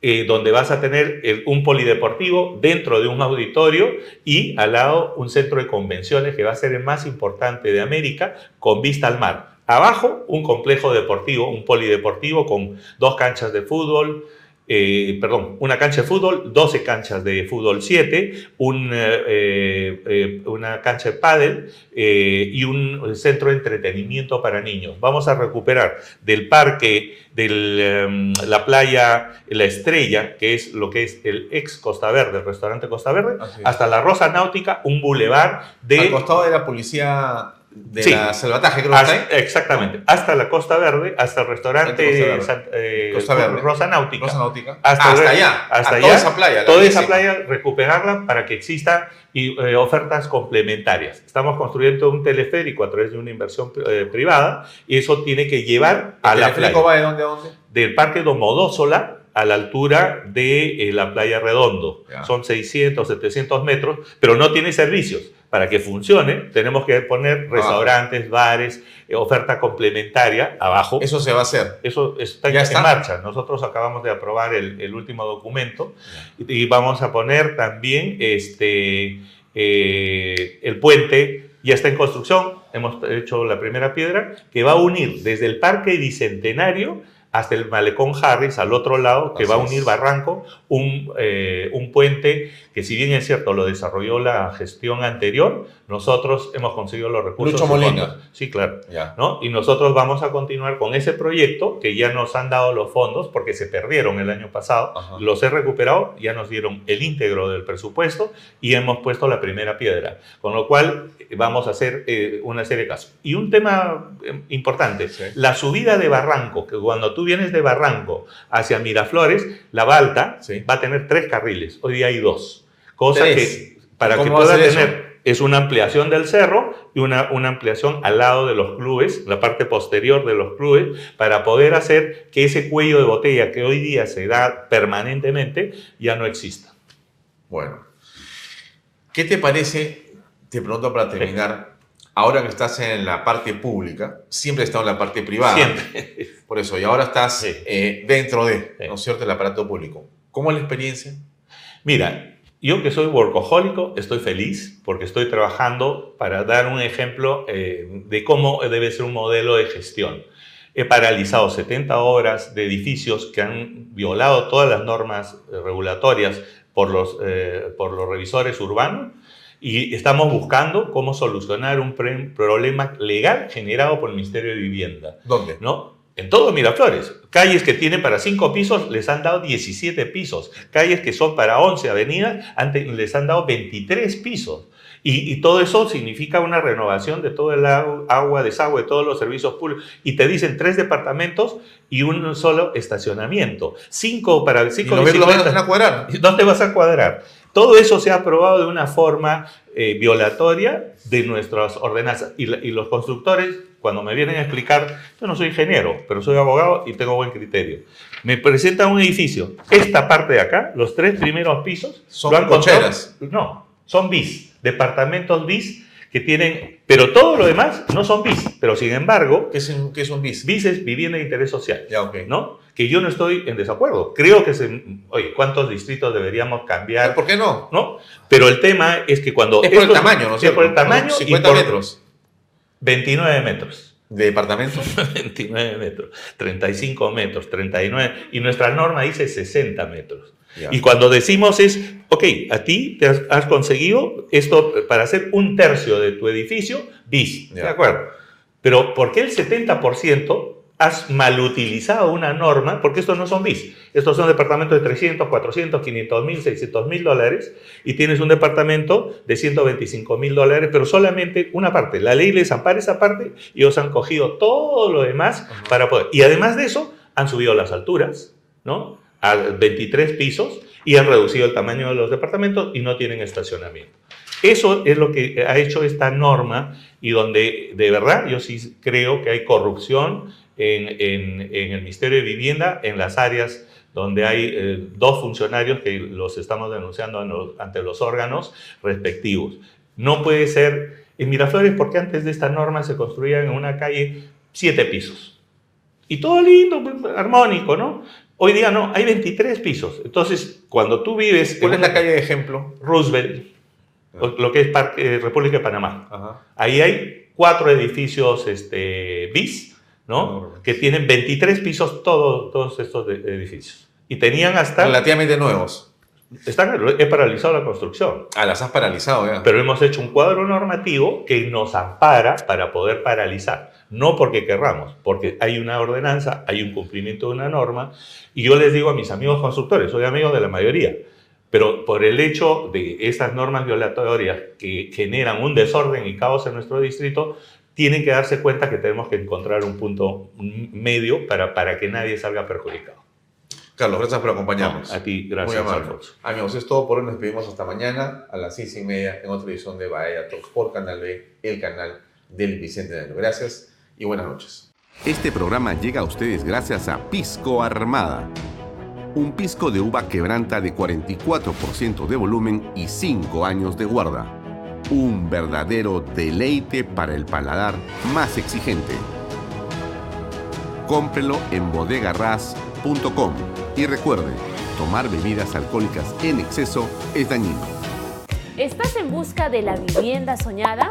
eh, donde vas a tener un polideportivo dentro de un auditorio y al lado un centro de convenciones que va a ser el más importante de América con vista al mar. Abajo un complejo deportivo, un polideportivo con dos canchas de fútbol, eh, perdón, una cancha de fútbol, 12 canchas de fútbol 7, un, eh, eh, una cancha de pádel y un centro de entretenimiento para niños. Vamos a recuperar del parque de em, la playa La Estrella, que es lo que es el ex Costa Verde, el restaurante Costa Verde, hasta la Rosa Náutica, un bulevar de... Al costado de la policía de la salvataje, creo que está Exactamente. Hasta la Costa Verde, hasta el restaurante eh, Costa Verde. Rosa Náutica. Rosa Náutica. Hasta, allá. Hasta allá. Toda esa playa. Toda esa playa, recuperarla para que existan y, eh, ofertas complementarias. Estamos construyendo un teleférico a través de una inversión eh, privada y eso tiene que llevar a la playa. va de dónde a dónde? Del Parque Domodósola a la altura de la playa Redondo. Son 600, 700 metros, pero no tiene servicios para que funcione, tenemos que poner restaurantes, bares, eh, oferta complementaria abajo. Eso se va a hacer. Eso está, en marcha. Nosotros acabamos de aprobar el, último documento y, vamos a poner también este, eh, el puente, ya está en construcción, hemos hecho la primera piedra, que va a unir desde el Parque Bicentenario hasta el malecón Harris, al otro lado, que va a unir Barranco, un, eh, un puente que si bien es cierto lo desarrolló la gestión anterior, nosotros hemos conseguido los recursos. Lucho Molina. Sí, claro. ¿no? Y nosotros vamos a continuar con ese proyecto que ya nos han dado los fondos porque se perdieron el año pasado. Los he recuperado, ya nos dieron el íntegro del presupuesto y hemos puesto la primera piedra. Con lo cual vamos a hacer eh, una serie de casos. Y un tema eh, importante, la subida de Barranco, que cuando tú vienes de Barranco hacia Miraflores, la Balta va a tener tres carriles. Hoy día hay dos. Cosa que para que pueda tener es una ampliación del cerro y una, una ampliación al lado de los clubes, la parte posterior de los clubes, para poder hacer que ese cuello de botella que hoy día se da permanentemente ya no exista. Bueno, ¿qué te parece? Te pregunto para terminar. Ahora que estás en la parte pública, siempre has estado en la parte privada. Siempre. Por eso, y ahora estás eh, dentro de, ¿no es cierto?, el aparato público. ¿Cómo es la experiencia? Mira, yo que soy workahólico estoy feliz porque estoy trabajando para dar un ejemplo eh, de cómo debe ser un modelo de gestión. He paralizado 70 horas de edificios que han violado todas las normas eh, regulatorias por los, eh, por los revisores urbanos y estamos buscando cómo solucionar un problema legal generado por el Ministerio de Vivienda. ¿Dónde? ¿No? En todo Miraflores. Calles que tienen para 5 pisos les han dado 17 pisos. Calles que son para 11 avenidas les han dado 23 pisos. Y, todo eso significa una renovación de todo el agua, desagüe, de todos los servicios públicos. Y te dicen tres departamentos y un solo estacionamiento. Cinco para cinco ¿Y no vas a cuadrar. No te vas a cuadrar. Todo eso se ha aprobado de una forma eh, violatoria de nuestras ordenanzas. Y, y, los constructores, cuando me vienen a explicar, yo no soy ingeniero, pero soy abogado y tengo buen criterio. Me presentan un edificio. Esta parte de acá, los tres primeros pisos, son cocheras. No, son bis, departamentos bis que tienen, pero todo lo demás no son bis, pero sin embargo... ¿Qué es, qué es un bis? Bis es vivienda de interés social, ya, okay. ¿no? Que yo no estoy en desacuerdo. Creo que se, oye, ¿cuántos distritos deberíamos cambiar? ¿Por qué no? ¿No? Pero el tema es que cuando... Es por el tamaño, ¿no es Es por el tamaño 50 metros. 29 metros. ¿De departamento? 29 metros, 35 metros, 39, y nuestra norma dice 60 metros. Y cuando decimos es, ok, a ti te has, conseguido esto para hacer un tercio de tu edificio, bis, ¿de acuerdo? Pero ¿por qué el 70% has malutilizado una norma? Porque estos no son bis, estos son departamentos de 300, 400, 500 mil, 600 mil dólares y tienes un departamento de 125 mil dólares, pero solamente una parte. La ley les ampara esa parte y ellos han cogido todo lo demás para poder. Y además de eso, han subido las alturas, ¿no? A 23 pisos y han reducido el tamaño de los departamentos y no tienen estacionamiento. Eso es lo que ha hecho esta norma y donde de verdad yo sí creo que hay corrupción en, en, el Ministerio de Vivienda en las áreas donde hay eh, dos funcionarios que los estamos denunciando ante los órganos respectivos. No puede ser en Miraflores porque antes de esta norma se construían en una calle siete pisos. Y todo lindo, pues, armónico, ¿no? Hoy día no, hay 23 pisos. Entonces, cuando tú vives... ¿Cuál es la calle de ejemplo? Roosevelt, ah. lo que es eh, República de Panamá. Ahí hay cuatro edificios este, bis, ¿no? Que tienen 23 pisos todos, todos estos edificios. Y tenían hasta... Relativamente nuevos. Están, he paralizado la construcción. Ah, las has paralizado ya. Pero hemos hecho un cuadro normativo que nos ampara para poder paralizar. No porque querramos, porque hay una ordenanza, hay un cumplimiento de una norma. Y yo les digo a mis amigos constructores, soy amigo de la mayoría, pero por el hecho de esas normas violatorias que generan un desorden y caos en nuestro distrito, tienen que darse cuenta que tenemos que encontrar un punto medio para, para que nadie salga perjudicado. Carlos, gracias por acompañarnos. a ti, gracias, Alfonso. Amigos, es todo por hoy. Nos despedimos hasta mañana a las seis y media en otra edición de Bahía Talks por Canal B, el canal del Bicentenario. Gracias y buenas noches. Este programa llega a ustedes gracias a Pisco Armada. Un pisco de uva quebranta de 44% de volumen y 5 años de guarda. Un verdadero deleite para el paladar más exigente. Cómprelo en bodegarras.com y recuerde, tomar bebidas alcohólicas en exceso es dañino. ¿Estás en busca de la vivienda soñada?